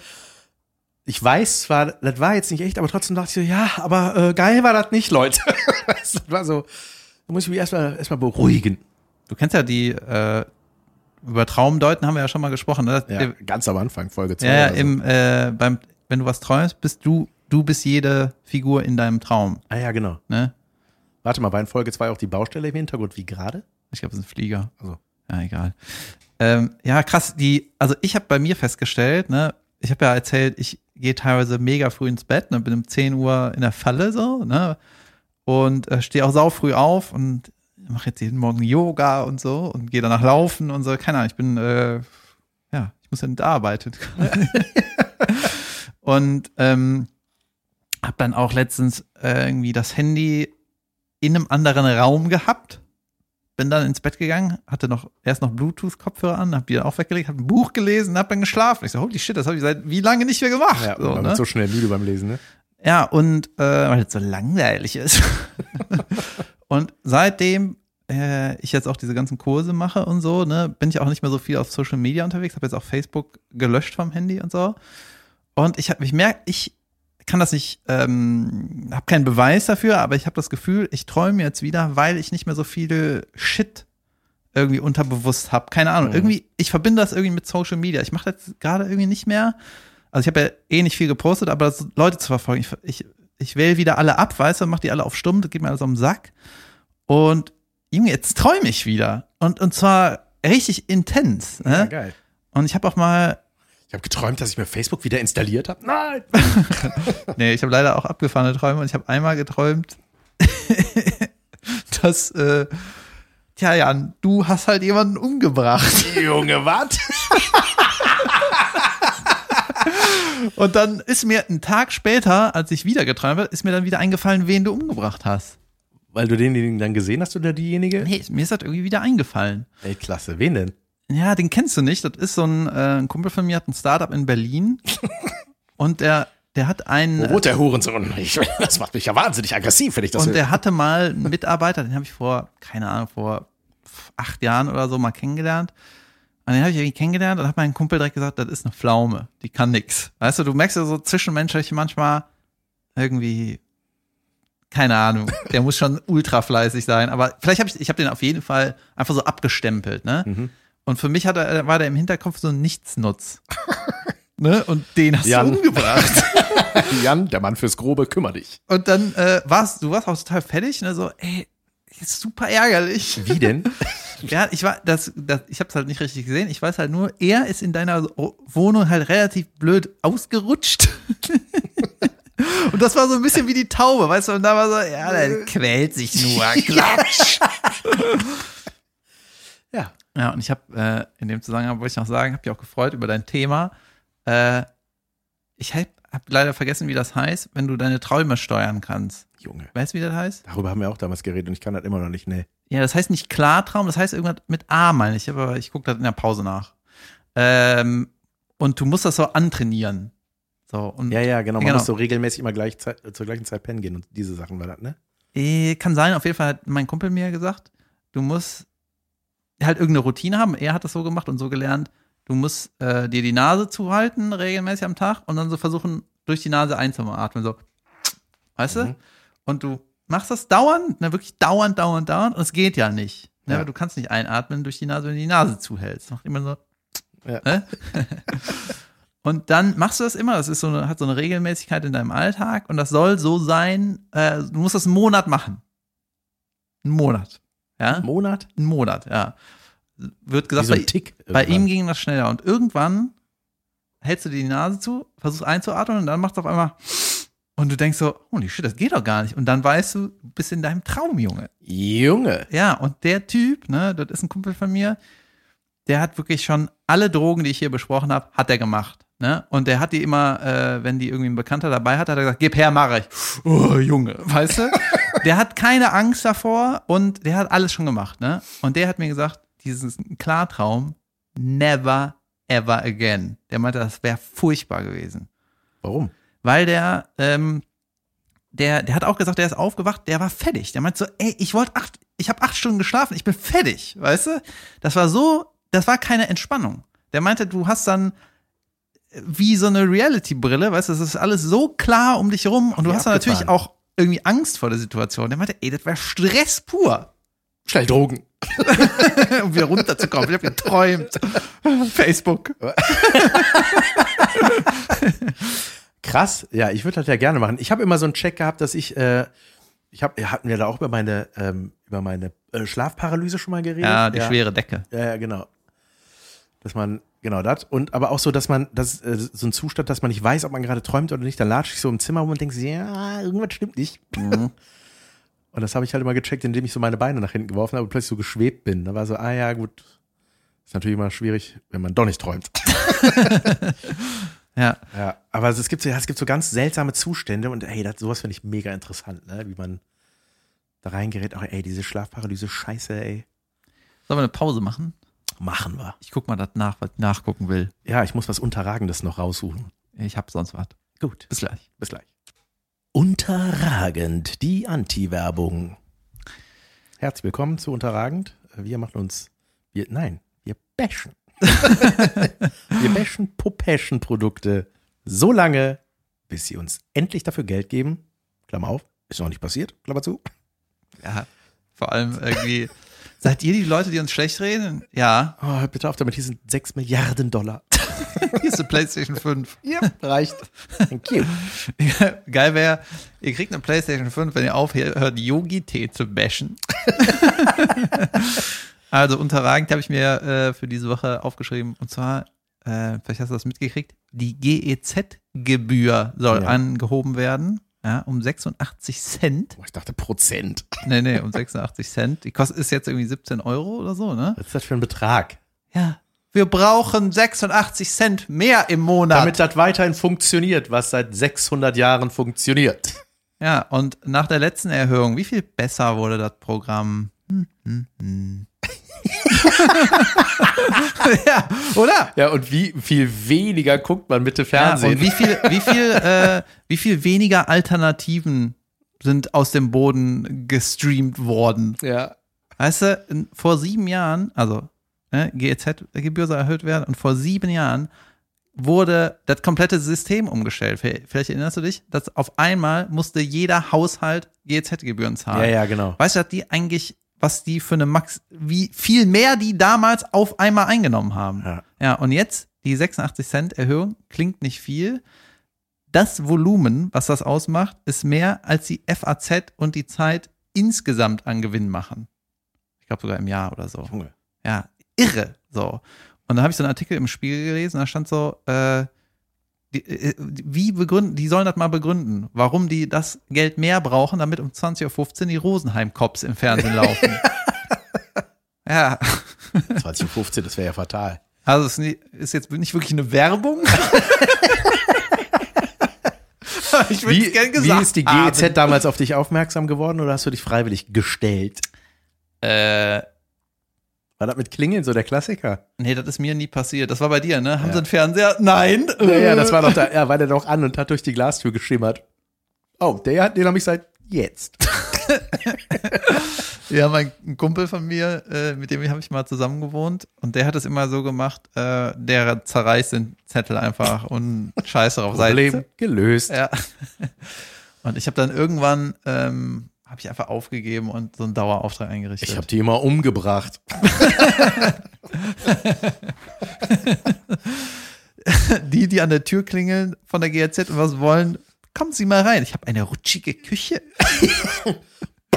ich weiß zwar, das war jetzt nicht echt, aber trotzdem dachte ich so, ja, aber äh, geil war das nicht, Leute. das war so, da muss ich mich erstmal erstmal beruhigen. Du kennst ja die, äh, über Traumdeuten haben wir ja schon mal gesprochen. Ne? Ja, ganz am Anfang, Folge 2. ja, ja im, äh, beim, wenn du was träumst, bist du, du bist jede Figur in deinem Traum. Ah ja, genau. Ne? Warte mal, war in Folge 2 auch die Baustelle im Hintergrund wie gerade? Ich glaube, es ist ein Flieger. Also. Ja, egal. Ähm, ja, krass. Die, also ich habe bei mir festgestellt, ne, ich habe ja erzählt, ich gehe teilweise mega früh ins Bett, ne, bin um 10 Uhr in der Falle so, ne? Und äh, stehe auch sau früh auf und mache jetzt jeden Morgen Yoga und so und gehe danach laufen und so. Keine Ahnung, ich bin, äh, ja, ich muss ja nicht arbeiten. und ähm, habe dann auch letztens äh, irgendwie das Handy in einem anderen Raum gehabt bin dann ins Bett gegangen, hatte noch erst noch Bluetooth-Kopfhörer an, hab die dann auch weggelegt, hab ein Buch gelesen, hab dann geschlafen. Ich so, holy shit, das habe ich seit wie lange nicht mehr gemacht. Ja, so, man ne? wird so schnell müde beim Lesen, ne? ja und äh, weil es so langweilig ist. und seitdem äh, ich jetzt auch diese ganzen Kurse mache und so, ne, bin ich auch nicht mehr so viel auf Social Media unterwegs, habe jetzt auch Facebook gelöscht vom Handy und so. Und ich habe ich merke, ich kann das nicht, ähm, habe keinen Beweis dafür, aber ich habe das Gefühl, ich träume jetzt wieder, weil ich nicht mehr so viel Shit irgendwie unterbewusst habe. Keine Ahnung. Mhm. Irgendwie, ich verbinde das irgendwie mit Social Media. Ich mache das gerade irgendwie nicht mehr. Also ich habe ja eh nicht viel gepostet, aber das Leute zu verfolgen. Ich, ich, ich wähle wieder alle ab, weißt du, mach die alle auf stumm, das geht mir alles am Sack. Und Junge, jetzt träume ich wieder. Und, und zwar richtig intens. Ne? Ja, geil. Und ich habe auch mal Ich habe geträumt, dass ich mir Facebook wieder installiert habe. Nein! Nee, ich habe leider auch abgefahrene Träume und ich habe einmal geträumt, dass, äh, tja, Jan, du hast halt jemanden umgebracht. Junge, was? Und dann ist mir ein Tag später, als ich wieder geträumt habe, ist mir dann wieder eingefallen, wen du umgebracht hast. Weil du den dann gesehen hast oder diejenige? Nee, mir ist das irgendwie wieder eingefallen. Ey, klasse. Wen denn? Ja, den kennst du nicht. Das ist so ein, äh, ein Kumpel von mir, hat ein Startup in Berlin. und der, der hat einen. Wo wohnt der Hurensohn? Ich, das macht mich ja wahnsinnig aggressiv, wenn ich das Und höre. der hatte mal einen Mitarbeiter, den habe ich vor, keine Ahnung, vor acht Jahren oder so mal kennengelernt. Und den habe ich irgendwie kennengelernt und hat mein Kumpel direkt gesagt, das ist eine Pflaume, die kann nix. Weißt du, du merkst ja so zwischenmenschlich manchmal irgendwie, keine Ahnung, der muss schon ultra fleißig sein, aber vielleicht habe ich, ich habe den auf jeden Fall einfach so abgestempelt, ne? Mhm. Und für mich hat er, war der im Hinterkopf so ein Nichtsnutz. ne? Und den hast Jan. du umgebracht. Jan, der Mann fürs Grobe, kümmer dich. Und dann äh, warst du warst auch total fertig, ne? So, ey, super ärgerlich. Wie denn? Ja, ich war, das, das ich habe es halt nicht richtig gesehen. Ich weiß halt nur, er ist in deiner Wohnung halt relativ blöd ausgerutscht. Und das war so ein bisschen wie die Taube, weißt du? Und da war so, ja, der quält sich nur, Klatsch. ja. Ja, und ich habe äh, in dem Zusammenhang wollte ich noch sagen, habe mich auch gefreut über dein Thema. Äh, ich habe hab leider vergessen, wie das heißt, wenn du deine Träume steuern kannst. Junge. Weißt du, wie das heißt? Darüber haben wir auch damals geredet und ich kann das immer noch nicht, ne. Ja, das heißt nicht Klartraum, das heißt irgendwas mit A, meine ich, aber ich gucke das in der Pause nach. Ähm, und du musst das so antrainieren. So, und Ja, ja, genau. Man Genau. muss so regelmäßig immer gleich Zeit, zur gleichen Zeit pennen gehen und diese Sachen war das, ne? äh, kann sein, auf jeden Fall hat mein Kumpel mir gesagt, du musst halt irgendeine Routine haben. Er hat das so gemacht und so gelernt. Du musst äh, dir die Nase zuhalten, regelmäßig am Tag, und dann so versuchen, durch die Nase einzuatmen. So, weißt Mhm. du? Und du machst das dauernd, ne, wirklich dauernd, dauernd, dauernd, und es geht ja nicht. Ne, Ja. Du kannst nicht einatmen durch die Nase, wenn du die Nase zuhältst. Macht immer so. Ja. Ne? und dann machst du das immer. Das ist so eine, hat so eine Regelmäßigkeit in deinem Alltag und das soll so sein. Äh, du musst das einen Monat machen. Einen Monat. Ja? Monat? Einen Monat, ja. Wird gesagt, so bei, ein Tick. bei ihm ging das schneller. Und irgendwann hältst du dir die Nase zu, versuchst einzuatmen und dann machst du auf einmal und du denkst so, holy shit, das geht doch gar nicht. Und dann weißt du, du bist in deinem Traum, Junge. Junge. Ja, und der Typ, ne, das ist ein Kumpel von mir, der hat wirklich schon alle Drogen, die ich hier besprochen habe, hat er gemacht. Ne? Und der hat die immer, äh, wenn die irgendwie ein Bekannter dabei hat, hat er gesagt, gib her, mach ich. Oh, Junge, weißt du? der hat keine Angst davor und der hat alles schon gemacht. Ne? Und der hat mir gesagt, dieses Klartraum, never ever again. Der meinte, das wäre furchtbar gewesen Warum? Weil der, ähm, der, der hat auch gesagt, der ist aufgewacht, der war fertig. Der meint so, ey, ich wollte acht, ich habe acht Stunden geschlafen, ich bin fertig, weißt du? Das war so, das war keine Entspannung. Der meinte, du hast dann äh, wie so eine Reality-Brille, weißt du, es ist alles so klar um dich rum und du hast dann natürlich auch irgendwie Angst vor der Situation. Der meinte, ey, das wäre Stress pur, Schnell Drogen. um wieder runterzukommen. Ich habe geträumt. Facebook. Krass. Ja, ich würde das ja gerne machen. Ich habe immer so einen Check gehabt, dass ich, äh, ich habe, hatten wir da auch über meine, ähm, über meine äh, Schlafparalyse schon mal geredet? Ja, die ja. schwere Decke. Ja, ja, genau. Dass man, genau das. Und aber auch so, dass man, das ist äh, so ein Zustand, dass man nicht weiß, ob man gerade träumt oder nicht. Dann latsche ich so im Zimmer rum und denke, ja, irgendwas stimmt nicht. Mhm. Und das habe ich halt immer gecheckt, indem ich so meine Beine nach hinten geworfen habe und plötzlich so geschwebt bin. Da war so, ah ja, gut. Ist natürlich immer schwierig, wenn man doch nicht träumt. Ja. Ja, aber es gibt es gibt so ganz seltsame Zustände und ey, das, sowas finde ich mega interessant, ne? Wie man da reingerät. Ach, ey, diese Schlafparalyse, scheiße, ey. Sollen wir eine Pause machen? Machen wir. Ich guck mal das nach, was ich nachgucken will. Ja, ich muss was Unterragendes noch raussuchen. Ich hab sonst was. Gut. Bis gleich. Bis gleich. Unterragend, die Anti-Werbung. Herzlich willkommen zu Unterragend. Wir machen uns, wir, nein, wir bashen. wir bashen Popassion-Produkte so lange, bis sie uns endlich dafür Geld geben. Klammer auf, ist noch nicht passiert, Klammer zu. Ja, vor allem irgendwie. Seid ihr die Leute, die uns schlecht reden? Ja. Oh, hört bitte auf damit, hier sind 6 Milliarden Dollar. Hier ist eine PlayStation 5. Ja, reicht. Thank you. Geil wäre, ihr kriegt eine PlayStation 5, wenn ihr aufhört, Yogi-Tee zu bashen. Also unterragend habe ich mir äh, für diese Woche aufgeschrieben. Und zwar, äh, vielleicht hast du das mitgekriegt, die GEZ-Gebühr soll Ja. angehoben werden. Ja, um 86 Cent. Oh, ich dachte Prozent. Nee, nee, um 86 Cent. Die kostet ist jetzt irgendwie 17 Euro oder so, ne? Was ist das für ein Betrag? Ja. Wir brauchen 86 Cent mehr im Monat. Damit das weiterhin funktioniert, was seit 600 Jahren funktioniert. Ja, und nach der letzten Erhöhung, wie viel besser wurde das Programm? Ja, oder? Ja, und wie viel weniger guckt man bitte Ja, Fernsehen? und wie viel, wie viel, äh, wie viel weniger Alternativen sind aus dem Boden gestreamt worden? ja. Weißt du, vor sieben Jahren, also ne, GEZ-Gebühr soll erhöht werden und vor sieben Jahren wurde das komplette System umgestellt. Vielleicht erinnerst du dich, dass auf einmal musste jeder Haushalt GEZ-Gebühren zahlen. Ja, ja, genau. Weißt du, dass die eigentlich, was die für eine Max, wie viel mehr die damals auf einmal eingenommen haben. Ja. ja und jetzt die 86 Cent Erhöhung klingt nicht viel. Das Volumen, was das ausmacht, ist mehr als die FAZ und die Zeit insgesamt an Gewinn machen. Ich glaube sogar im Jahr oder so. Junge. Ja, irre. So. Und dann habe ich so einen Artikel im Spiegel gelesen, da stand so, äh, die, äh, wie begründen, die sollen das mal begründen, warum die das Geld mehr brauchen, damit um 20.15 Uhr die Rosenheim-Cops im Fernsehen laufen. ja. 2015, das wäre ja fatal. Also es ist jetzt nicht wirklich eine Werbung. ich wie, gern gesagt wie ist die GEZ damals auf dich aufmerksam geworden oder hast du dich freiwillig gestellt? Äh, war das mit Klingeln so der Klassiker? Nee, das ist mir nie passiert. Das war bei dir, ne? Haben ja. sie einen Fernseher? Nein. Ja, ja, das war doch da, ja, war der doch an und hat durch die Glastür geschimmert. Oh, der, den habe ich seit jetzt. ja, mein Kumpel von mir, äh, mit dem habe ich mal zusammen gewohnt und der hat es immer so gemacht, äh, der zerreißt den Zettel einfach und scheiße auf Seite. Problem gelöst. Ja. Und ich habe dann irgendwann ähm, habe ich einfach aufgegeben und so einen Dauerauftrag eingerichtet. Ich habe die immer umgebracht. die, die an der Tür klingeln von der GRZ und was wollen, kommen Sie mal rein. Ich habe eine rutschige Küche.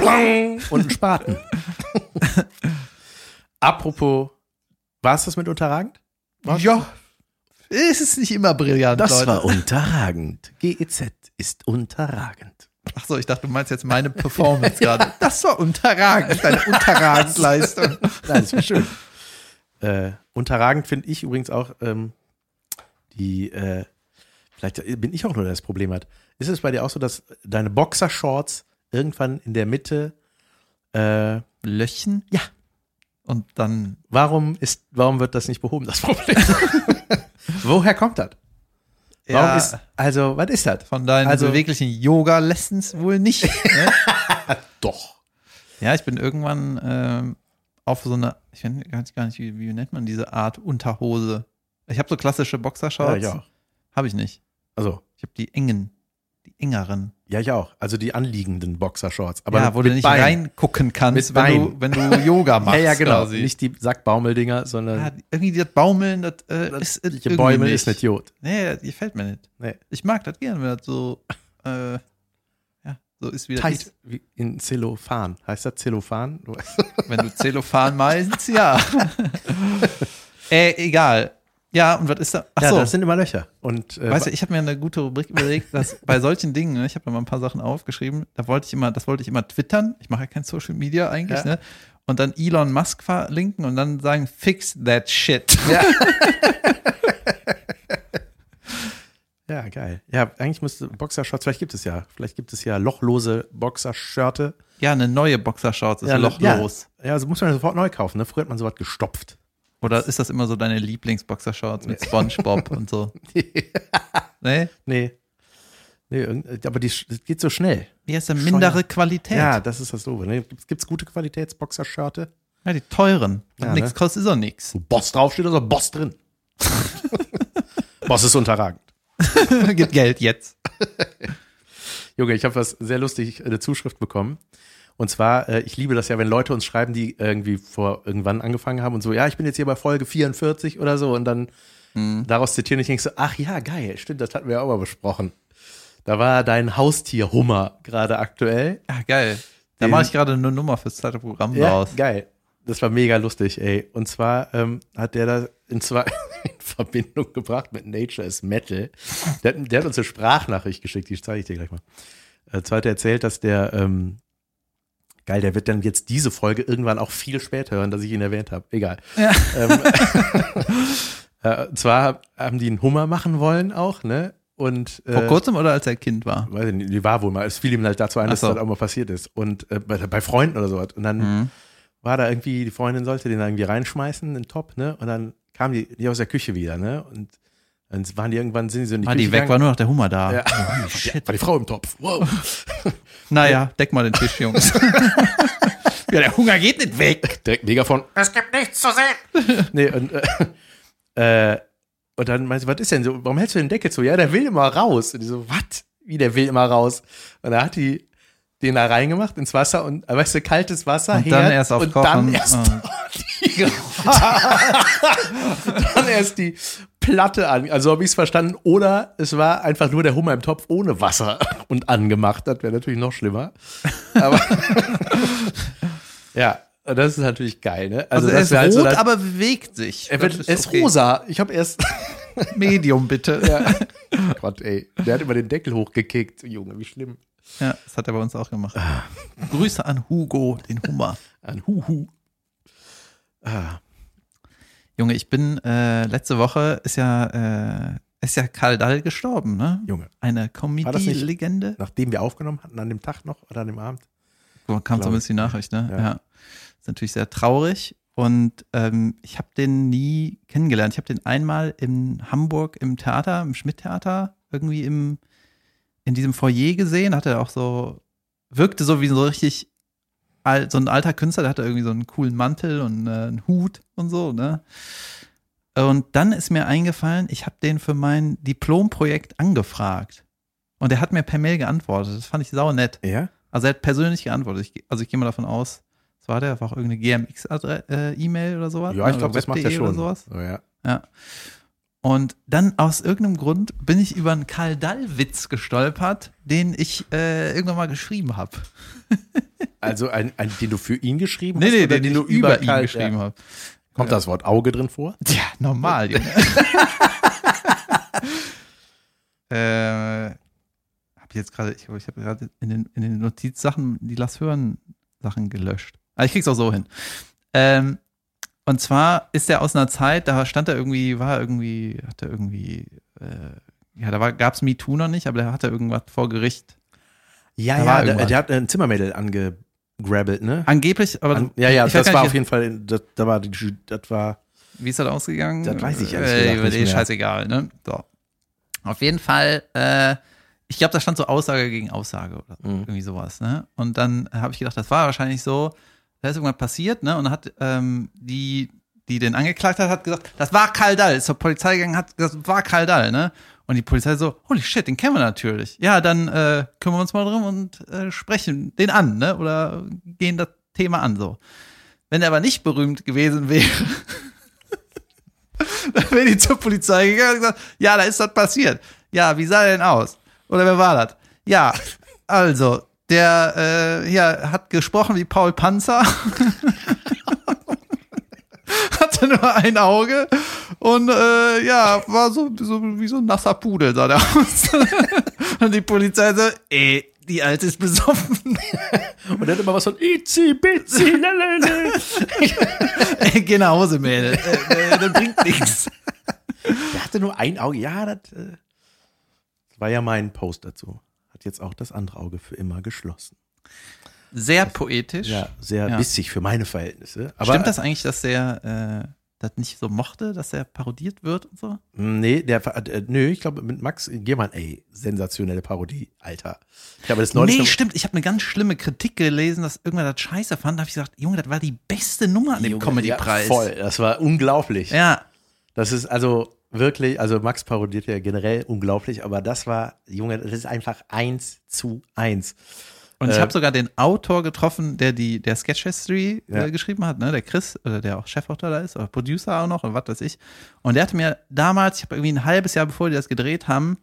und einen Spaten. Apropos, war es das mit unterragend? War's ja. Es ist nicht immer brillant. Das Leute. war unterragend. GEZ ist unterragend. Ach so, ich dachte, du meinst jetzt meine Performance gerade. Das war unterragend, deine Unterragensleistung. Nein, das war schön. Äh, unterragend finde ich übrigens auch ähm, die, äh, vielleicht bin ich auch nur, der das Problem hat. Ist es bei dir auch so, dass deine Boxershorts irgendwann in der Mitte äh, löchen? Ja. Und dann. Warum ist, warum wird das nicht behoben, das Problem? Woher kommt das? Warum ja, ist, also, was ist das? Von deinen also, beweglichen Yoga-Lessons wohl nicht. Ne? Doch. Ja, ich bin irgendwann ähm, auf so eine, ich weiß gar nicht, wie, wie nennt man diese Art Unterhose? Ich habe so klassische Boxershorts. Ja, ja. Habe ich nicht. Also. Ich habe die engen, engeren. Ja, ich auch. Also die anliegenden Boxershorts. Aber ja, wo du nicht Bein. reingucken kannst, wenn du, wenn du Yoga machst. ja, ja, genau. Quasi. Nicht die Sackbaumeldinger, sondern. Ja, irgendwie das Baumeln, das, äh, das ist irgendwie Bäume nicht. ist nicht Jod. Nee, das gefällt mir nicht. Nee. Ich mag das gerne, wenn das so, äh, ja, so ist wie das Tight, wie in Zellophan. Heißt das Zellophan? wenn du Zellophan meinst, ja. äh, egal. Ja, und was ist da? Ach ja, so. das sind immer Löcher. Und, äh, weißt du, ich habe mir eine gute Rubrik überlegt, dass bei solchen Dingen, ne, ich habe da mal ein paar Sachen aufgeschrieben, da wollte ich immer, das wollte ich immer twittern. Ich mache ja kein Social Media eigentlich, ja. ne? Und dann Elon Musk verlinken und dann sagen, fix that shit. Ja. ja, geil. Ja, eigentlich müsste Boxershorts, vielleicht gibt es ja, vielleicht gibt es ja lochlose Boxershirte. Ja, eine neue Boxershorts ist ja, lochlos. Ja, ja, also muss man sofort neu kaufen. Ne? Früher hat man sowas gestopft. Oder ist das immer so deine Lieblingsboxershorts mit Spongebob und so? nee? Nee. Nee, aber die, das geht so schnell. Wie heißt denn mindere Qualität? Ja, das ist das so. Ne? Gibt es gute Qualitätsboxershirte? Ja, die teuren. Ja, nichts ne? kostet, ist auch nichts. Wo Boss draufsteht, ist auch Boss drin. Boss ist unterragend. Gibt Geld jetzt. Junge, ich habe was sehr lustig, eine Zuschrift bekommen. Und zwar, äh, ich liebe das ja, wenn Leute uns schreiben, die irgendwie vor irgendwann angefangen haben und so, ja, ich bin jetzt hier bei Folge 44 oder so und dann mhm. daraus zitieren ich denke so, ach ja, geil, stimmt, das hatten wir ja auch mal besprochen. Da war dein Haustier Hummer gerade aktuell. Ja, geil. Da mache ich gerade eine Nummer fürs zweite Programm ja, raus. Geil. Das war mega lustig, ey. Und zwar ähm, hat der da in, zwei, in Verbindung gebracht mit Nature is Metal. Der, der hat uns eine Sprachnachricht geschickt, die zeige ich dir gleich mal. Äh, zwar hat er erzählt, dass der ähm, Geil, der wird dann jetzt diese Folge irgendwann auch viel später hören, dass ich ihn erwähnt habe. Egal. Ja. Ähm, äh, zwar haben die einen Hummer machen wollen auch, ne? Und, äh, Vor kurzem oder als er Kind war? Weiß ich nicht, die war wohl mal. Es fiel ihm halt dazu ein, dass so. das halt auch mal passiert ist. Und äh, bei, bei, Freunden oder sowas. Und dann mhm. war da irgendwie, die Freundin sollte den da irgendwie reinschmeißen, in den Top, ne? Und dann kam die, die aus der Küche wieder, ne? Und dann waren die irgendwann, sind sie so in die war Küche die weg, gegangen. war nur noch der Hummer da. Ja. Oh, shit. War die Frau im Topf. Wow. naja, deck mal den Tisch, Jungs. Ja, der Hunger geht nicht weg. Direkt Megafon. Es gibt nichts zu sehen. Nee, und, äh, äh, und dann meinte sie, was ist denn so? Warum hältst du den Deckel zu? Ja, der will immer raus. Und die so, was? Wie der will immer raus? Und da hat die den da reingemacht ins Wasser und, äh, weißt du, kaltes Wasser, Und dann erst auf und Kochen. dann erst, Ah. die, dann erst die Platte an. Also habe ich es verstanden. Oder es war einfach nur der Hummer im Topf ohne Wasser und angemacht. Das wäre natürlich noch schlimmer. Aber ja, das ist natürlich geil, ne? Also, er dass ist halt so rot, da- aber bewegt sich. er, Das wird, er ist okay. rosa. Ich habe erst. Medium, bitte. Ja. Gott, ey. Der hat immer den Deckel hochgekickt. Junge, wie schlimm. Ja, das hat er bei uns auch gemacht. Grüße an Hugo, den Hummer. Ein Huhu. Ah, Junge, ich bin äh, letzte Woche ist ja äh, ist ja Karl Dall gestorben, ne? Junge. Eine Comedy-Legende. Nachdem wir aufgenommen hatten, an dem Tag noch oder an dem Abend. So kam zumindest die Nachricht, ne? Ja. Ja. Ist natürlich sehr traurig. Und ähm, ich habe den nie kennengelernt. Ich habe den einmal in Hamburg im Theater, im Schmidt-Theater, irgendwie im, in diesem Foyer gesehen. Hatte auch so, wirkte so wie so richtig so ein alter Künstler, der hatte irgendwie so einen coolen Mantel und äh, einen Hut und so, ne? Und dann ist mir eingefallen, ich habe den für mein Diplomprojekt angefragt. Und er hat mir per Mail geantwortet. Das fand ich sau nett. Ja? Also er hat persönlich geantwortet. Ich, also ich gehe mal davon aus, was war der? War auch irgendeine GMX-E-Mail oder sowas? Ja, ich Oder glaube, das macht er web.de schon. Oder sowas. Oh, ja. Ja. Und dann aus irgendeinem Grund bin ich über einen Karl Dall-Witz gestolpert, den ich äh, irgendwann mal geschrieben habe. Also ein, ein, den du für ihn geschrieben Nee, hast? nee, oder den, ich über ihn Karl- geschrieben Ja. habe. Kommt das Wort Auge drin vor? Tja, normal, äh, hab ich jetzt gerade, ich, ich habe gerade in den, in den Notizsachen die Lass hören Sachen gelöscht. Aber ich krieg's auch so hin. Ähm, und zwar ist er aus einer Zeit, da stand er irgendwie, war irgendwie, hatte irgendwie, äh, ja, da war, gab's MeToo noch nicht, aber der hatte irgendwas vor Gericht. Ja, Da ja, der, der hat ein Zimmermädel angegrabbelt, ne? Angeblich, aber An, ja, ja, das war nicht, auf jeden Fall, das, da war die, das war, Wie ist das ausgegangen? Das weiß ich ehrlich äh, gesagt nicht eh mehr. scheißegal, ne? So. Auf jeden Fall, äh, ich glaube, da stand so Aussage gegen Aussage oder Mhm. irgendwie sowas, ne? Und dann habe ich gedacht, das war wahrscheinlich so, da ist irgendwas passiert, ne? Und hat ähm, die, die den angeklagt hat, hat gesagt, das war Karl Dall, ist zur Polizei gegangen, hat gesagt, das war Karl Dall, ne? Und die Polizei so, holy shit, den kennen wir natürlich. Ja, dann äh, kümmern wir uns mal drum und äh, sprechen den an, ne? Oder gehen das Thema an, so. Wenn er aber nicht berühmt gewesen wäre, dann wäre die zur Polizei gegangen und gesagt, ja, da ist das passiert. Ja, wie sah der denn aus? Oder wer war das? Ja, also, der äh, ja, hat gesprochen wie Paul Panzer. Hatte nur ein Auge und äh, ja, war so, so wie so ein nasser Pudel sah der aus. und die Polizei so, ey, die Alte ist besoffen. und hat immer was von Itzi, Bitzi, lalala. Ey, Geh nach Hause, Mädel. Äh, äh, das bringt nichts. Der hatte nur ein Auge. Ja, das, äh, das war ja mein Post dazu. Hat jetzt auch das andere Auge für immer geschlossen. Sehr poetisch. Ja, sehr Ja. bissig für meine Verhältnisse. Aber Stimmt das eigentlich, dass der äh, das nicht so mochte, dass er parodiert wird und so? Nee, der, äh, nö, ich glaube mit Max Giermann, ey, sensationelle Parodie, Alter. Ich habe das neulich nee, stimmt. Ich habe eine ganz schlimme Kritik gelesen, dass irgendwer das scheiße fand. Da habe ich gesagt, Junge, das war die beste Nummer an dem Comedy-Preis. Ja, voll, das war unglaublich. Ja, Das ist also wirklich, also Max parodiert ja generell unglaublich, aber das war, Junge, das ist einfach eins zu eins. und ich Äh, habe sogar den Autor getroffen, der die der Sketch History Ja. äh, geschrieben hat, ne, der Chris, oder der auch Chefautor da ist, oder Producer auch noch, oder was weiß ich. Und der hatte mir damals, ich habe irgendwie ein halbes Jahr bevor die das gedreht haben,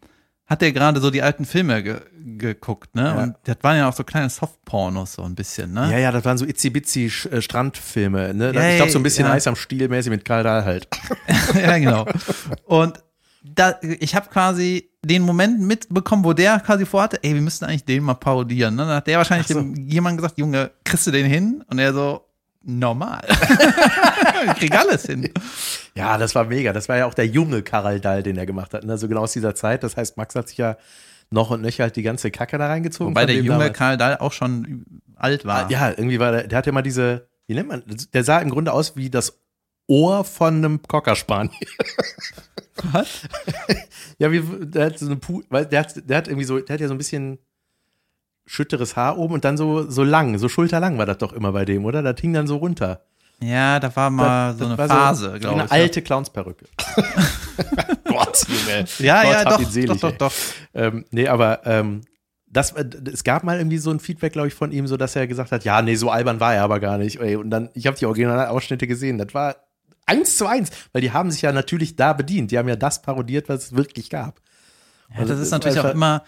hat der gerade so die alten Filme ge geguckt, ne? Ja. Und das waren ja auch so kleine Softpornos so ein bisschen, ne? Ja, ja, das waren so itzi-bitzi äh, Strandfilme, ne? Ja, ich glaube so ein bisschen ja. Eis am Stiel mäßig mit Karl Dahl halt. ja, genau. Und da, ich habe quasi den Moment mitbekommen, wo der quasi vorhatte, ey, wir müssten eigentlich den mal parodieren. Ne? Dann hat der wahrscheinlich so. dem jemand gesagt, Junge, kriegst du den hin? Und er so, normal. ich krieg alles hin. Ja, das war mega. Das war ja auch der junge Karl Dahl, den er gemacht hat. Ne? So genau aus dieser Zeit. Das heißt, Max hat sich ja noch und nöcher halt die ganze Kacke da reingezogen. Wobei der junge damals. Karl Dahl auch schon alt war. Ah, Ja, irgendwie war der, der hatte immer diese, wie nennt man, der sah im Grunde aus wie das Ohr von einem Cocker Spaniel. Was? Ja, wie, der hat so eine Pu weil der hat, der hat irgendwie so, der hat ja so ein bisschen schütteres Haar oben und dann so, so lang, so schulterlang war das doch immer bei dem, oder? Das hing dann so runter. Ja, da war mal Das- so das eine Phase, so glaube Eine ich. alte Clownsperücke. Gott, Junge. ja, Gott ja, doch, doch, selig, doch, ey. doch. Ähm, nee, aber ähm, das, äh, es gab mal irgendwie so ein Feedback, glaube ich, von ihm, so dass er gesagt hat, ja, nee, so albern war er aber gar nicht. Ey, und dann, ich habe die Originalausschnitte gesehen. Das war eins zu eins, weil die haben sich ja natürlich da bedient. Die haben ja das parodiert, was es wirklich gab. Ja, Also das ist ist natürlich auch immer,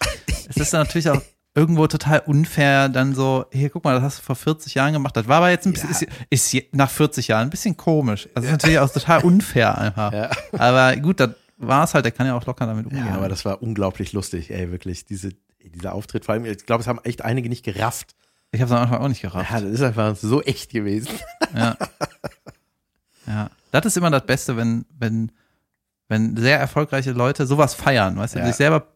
es ist natürlich auch irgendwo total unfair, dann so, hier, guck mal, das hast du vor 40 Jahren gemacht. Das war aber jetzt ein bisschen, ist, ist je- nach 40 Jahren ein bisschen komisch. Das ist natürlich auch total unfair einfach. Ja. Aber gut, das war es halt, der kann ja auch locker damit umgehen. Ja, aber das war unglaublich lustig, ey, wirklich. Diese, dieser Auftritt, vor allem, ich glaube, es haben echt einige nicht gerafft. ich habe es am Anfang auch nicht gerafft. Ja, das ist einfach so echt gewesen. Ja. ja. Das ist immer das Beste, wenn, wenn, wenn sehr erfolgreiche Leute sowas feiern, weißt du, Ja. sich selber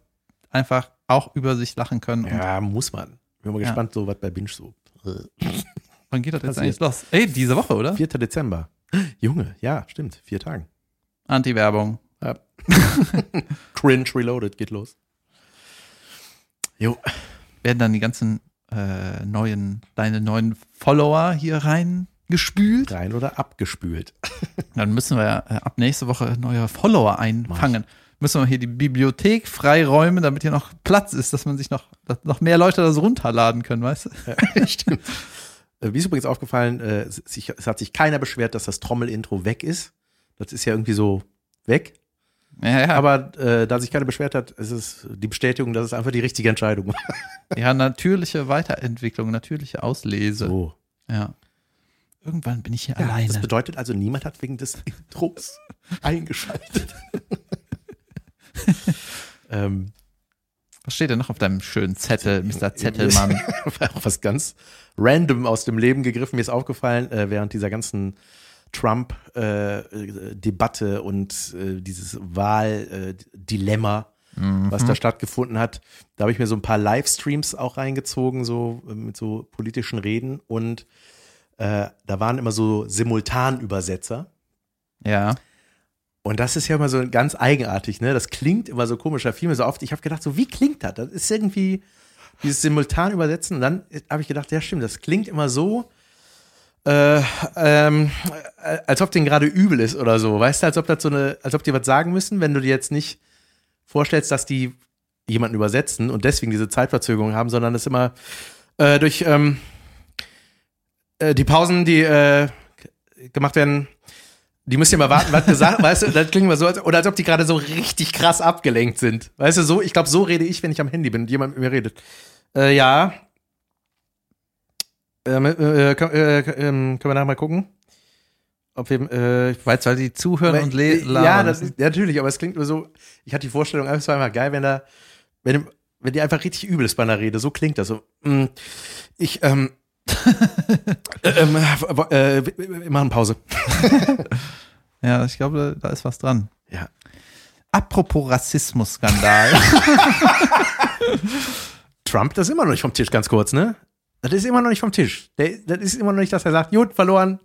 einfach auch über sich lachen können. Ja, muss man. Bin mal Ja. gespannt, so was bei Binge so. wann geht das jetzt eigentlich los? Ey, diese Woche, oder? 4. Dezember. Junge, ja, stimmt, vier Tagen. Anti-Werbung. Ja. Cringe Reloaded geht los. Jo, Werden dann die ganzen äh, neuen, deine neuen Follower hier reingespült? rein oder abgespült. Dann müssen wir äh, ab nächste Woche neue Follower einfangen. Müssen wir hier die Bibliothek freiräumen, damit hier noch Platz ist, dass man sich noch, noch mehr Leute das runterladen können, weißt du? Ja, stimmt. Äh, Wie ist übrigens aufgefallen, äh, es hat sich keiner beschwert, dass das Trommelintro weg ist. Das ist ja irgendwie so weg. Ja, ja, Aber äh, da sich keiner beschwert hat, ist es die Bestätigung, dass es einfach die richtige Entscheidung war. ja, natürliche Weiterentwicklung, natürliche Auslese. So. Ja. Irgendwann bin ich hier Ja, alleine. das bedeutet also, niemand hat wegen des Intros eingeschaltet. ähm, Was steht denn noch auf deinem schönen Zettel, Mr. Zettelmann? war auch was ganz random aus dem Leben gegriffen. Mir ist aufgefallen, äh, während dieser ganzen Trump-Debatte und äh, dieses Wahl-Dilemma, was da stattgefunden hat, da habe ich mir so ein paar Livestreams auch reingezogen, so äh, mit so politischen Reden und äh, da waren immer so Simultanübersetzer. ja. Und das ist ja immer so ganz eigenartig, ne? Das klingt immer so komisch. Da fiel mir so oft, ich habe gedacht, so wie klingt das? Das ist irgendwie dieses simultan übersetzen. Und dann habe ich gedacht, ja stimmt, das klingt immer so, äh, ähm, äh, als ob denen gerade übel ist oder so. Weißt du, als ob das so eine, als ob die was sagen müssen, wenn du dir jetzt nicht vorstellst, dass die jemanden übersetzen und deswegen diese Zeitverzögerung haben, sondern es immer äh, durch ähm, äh, die Pausen, die äh, gemacht werden, die müssen ja mal warten, was gesagt, weißt du, das klingt immer so, als, oder als ob die gerade so richtig krass abgelenkt sind. Weißt du, so, ich glaube, so rede ich, wenn ich am Handy bin und jemand mit mir redet. Äh, ja. Ähm, äh, äh, äh, ähm, können wir nachher mal gucken? Ob wir, äh, Weißt du, weil die zuhören und le- ja, das ist, natürlich, aber es klingt nur so, ich hatte die Vorstellung, es war einfach geil, wenn da, wenn, wenn die einfach richtig übel ist bei einer Rede, so klingt das so. mm, Ich, ähm, äh, ähm, äh, äh, wir machen Pause. ja, ich glaube, da ist was dran. Ja. Apropos Rassismus-Skandal. Trump, das ist immer noch nicht vom Tisch, ganz kurz, ne? Das ist immer noch nicht vom Tisch. Der, das ist immer noch nicht, dass er sagt, gut, verloren.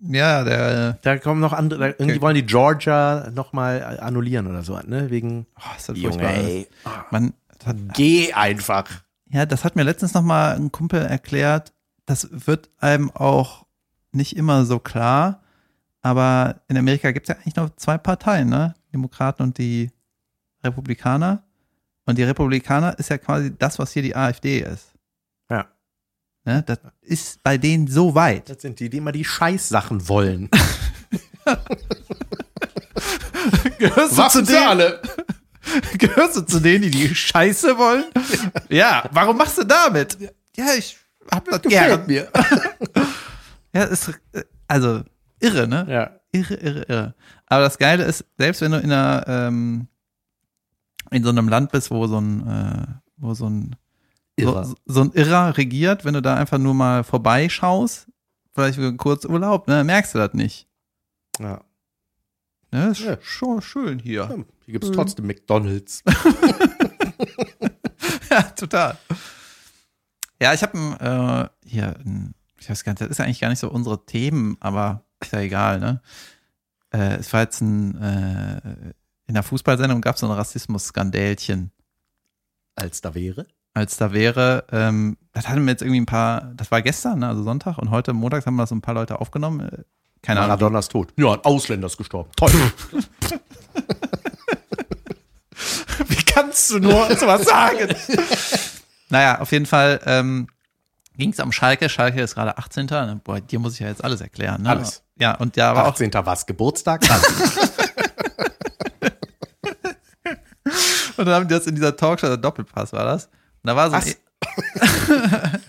ja, der, Da kommen noch andere, da, irgendwie Okay. wollen die Georgia nochmal annullieren oder so, ne? Wegen, oh, ist das Junge, ey. Man, das Geh einfach. Ja, das hat mir letztens noch mal ein Kumpel erklärt. Das wird einem auch nicht immer so klar. Aber in Amerika gibt es ja eigentlich nur zwei Parteien, ne? Demokraten und die Republikaner. Und die Republikaner ist ja quasi das, was hier die AfD ist. Ja. Ne? Das ist bei denen so weit. Das sind die, die immer die Scheißsachen wollen. Gehörst Waffen für alle. Gehörst du zu denen, die die Scheiße wollen? Ja, warum machst du damit? Ja, ich hab das gern. Gefällt mir. Ja, ist, äh, also, irre, ne? Ja. Irre, irre, irre. Aber das Geile ist, selbst wenn du in einer, ähm, in so einem Land bist, wo so ein, äh, wo so ein, Irrer. So, so ein Irrer regiert, wenn du da einfach nur mal vorbeischaust, vielleicht für einen Kurzurlaub, ne, merkst du das nicht. ja. Ne, ist Ja. schon schön hier. Hier gibt's trotzdem McDonalds. Ja, total. Ja, ich habe äh, hier, ein, ich weiß gar nicht, das ist eigentlich gar nicht so unsere Themen, aber ist ja egal, ne? Äh, es war jetzt ein, äh, in der Fußballsendung gab es so ein Rassismus-Skandälchen. Als da wäre. als da wäre. Ähm, das hatten wir jetzt irgendwie ein paar, das war gestern, ne, also Sonntag, und heute Montags haben wir so ein paar Leute aufgenommen. Keine Ahnung. Maradona ist tot. Ja, ein Ausländer ist gestorben. Toll. Wie kannst du nur sowas sagen? Naja, auf jeden Fall ähm, ging es am Schalke. Schalke ist gerade 18. Ne? Boah, dir muss ich ja jetzt alles erklären. Ne? Alles. Ja, und ja, auch 18. was? Geburtstag? Und dann haben die das in dieser Talkshow, der Doppelpass war das. Und da war so ein,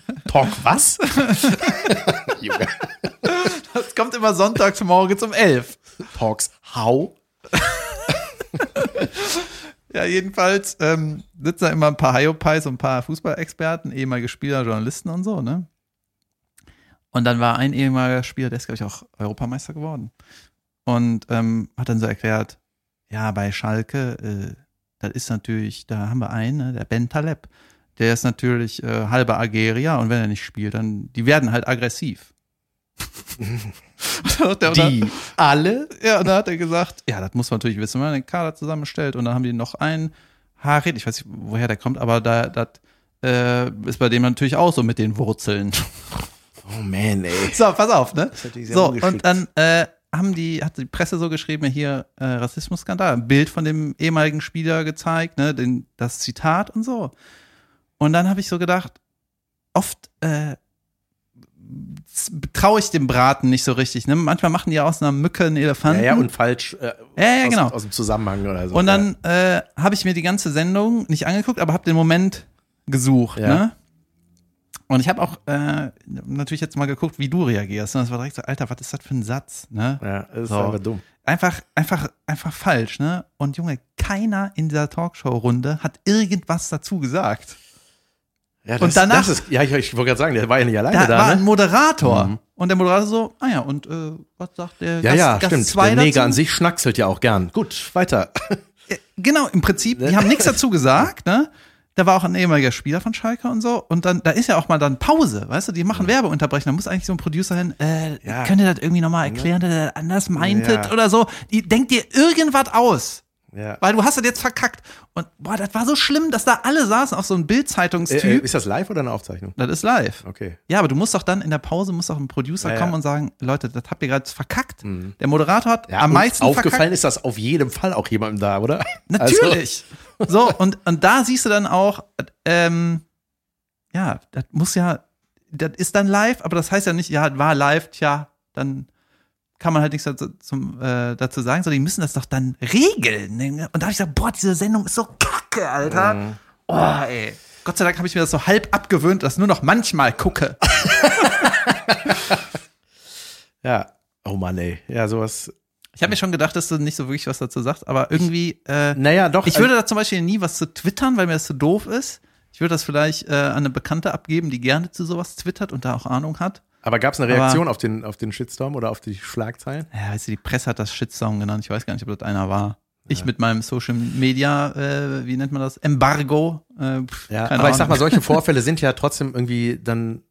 Was? Talk was? Das kommt immer sonntags morgens um elf. Talks how? Ja, jedenfalls ähm, sitzen da immer ein paar Hyopies und ein paar Fußballexperten, ehemalige Spieler, Journalisten und so, ne? Und dann war ein ehemaliger Spieler, der ist, glaube ich, auch Europameister geworden. Und ähm, hat dann so erklärt, ja, bei Schalke, äh, das ist natürlich, da haben wir einen, ne, der Ben Taleb. Der ist natürlich äh, halber Algerier und wenn er nicht spielt, dann, die werden halt aggressiv. Der- Die alle? ja, und da hat er gesagt, ja, das muss man natürlich wissen, wenn man den Kader zusammenstellt. Und dann haben die noch einen Harit, ich weiß nicht, woher der kommt, aber da, das äh, ist bei dem natürlich auch so mit den Wurzeln. Oh man, ey. So, pass auf, ne? sehr So, und dann äh, haben die, hat die Presse so geschrieben, hier äh, Rassismusskandal, ein Bild von dem ehemaligen Spieler gezeigt, ne, den, das Zitat und so. Und dann habe ich so gedacht, oft äh, traue ich dem Braten nicht so richtig. Ne? Manchmal machen die aus einer Mücke einen Ja, Elefanten. ja, und falsch äh, Ja, ja, aus, genau. aus dem Zusammenhang oder so. Und dann äh, habe ich mir die ganze Sendung nicht angeguckt, aber habe den Moment gesucht. Ja. Ne? Und ich habe auch äh, natürlich jetzt mal geguckt, wie du reagierst. Und das war direkt so, Alter, was ist das für ein Satz? Ne? ja, das ist So. einfach dumm. Einfach, einfach, einfach falsch. Ne? Und Junge, keiner in dieser Talkshow-Runde hat irgendwas dazu gesagt. Ja, das, Und danach- Das ist, ja, ich, ich wollte gerade sagen, der war ja nicht alleine Da, da, war ein ne? Moderator. Mhm. Und der Moderator so, ah ja, und äh, was sagt der Ja, Gast, ja, Gast stimmt. zwei Der Neger an sich schnackselt ja auch gern. Gut, weiter. Genau, im Prinzip, die haben nichts dazu gesagt, ne? Da war auch ein ehemaliger Spieler von Schalke und so. Und dann, da ist ja auch mal dann Pause, weißt du, die machen Werbeunterbrechung. Da muss eigentlich so ein Producer hin, äh, Ja. könnt ihr das irgendwie nochmal erklären, dass ihr das anders meintet Ja. oder so. Die denkt dir irgendwas aus. Ja. Weil du hast das jetzt verkackt. Und boah, das war so schlimm, dass da alle saßen auf so einem Äh, Bildzeitungstyp. äh, ist das live oder eine Aufzeichnung? das ist live. Okay. Ja, aber du musst doch dann in der Pause, muss doch ein Producer Ja, ja. kommen und sagen, Leute, das habt ihr gerade verkackt. Der Moderator hat Ja, am meisten aufgefallen verkackt. ist das auf jeden Fall auch jemandem da, oder? Natürlich. So, und, und da siehst du dann auch, ähm, ja, das muss ja, das ist dann live, aber das heißt ja nicht, ja, war live, tja, dann kann man halt nichts dazu, zum, äh, dazu sagen, sondern die müssen das doch dann regeln. ne? Und da habe ich gesagt, boah, diese Sendung ist so kacke, Alter. Mhm. Oh, ey. Gott sei Dank habe ich mir das so halb abgewöhnt, dass ich nur noch manchmal gucke. Also, ja. Oh Mann, ey. Ja, sowas. Ich habe mir schon gedacht, dass du nicht so wirklich was dazu sagst, aber irgendwie, äh, Naja, doch. Ich würde da zum Beispiel nie was zu twittern, weil mir das zu doof ist. Ich würde das vielleicht äh, an eine Bekannte abgeben, die gerne zu sowas twittert und da auch Ahnung hat. Aber gab es eine Reaktion auf den, auf den Shitstorm oder auf die Schlagzeilen? Ja, weißt du, die Presse hat das Shitstorm genannt. Ich weiß gar nicht, ob das einer war. Ich mit meinem Social Media, äh, wie nennt man das? Embargo. Äh, pf, Ja, aber ich sag Ahnung. mal, solche Vorfälle sind ja trotzdem irgendwie dann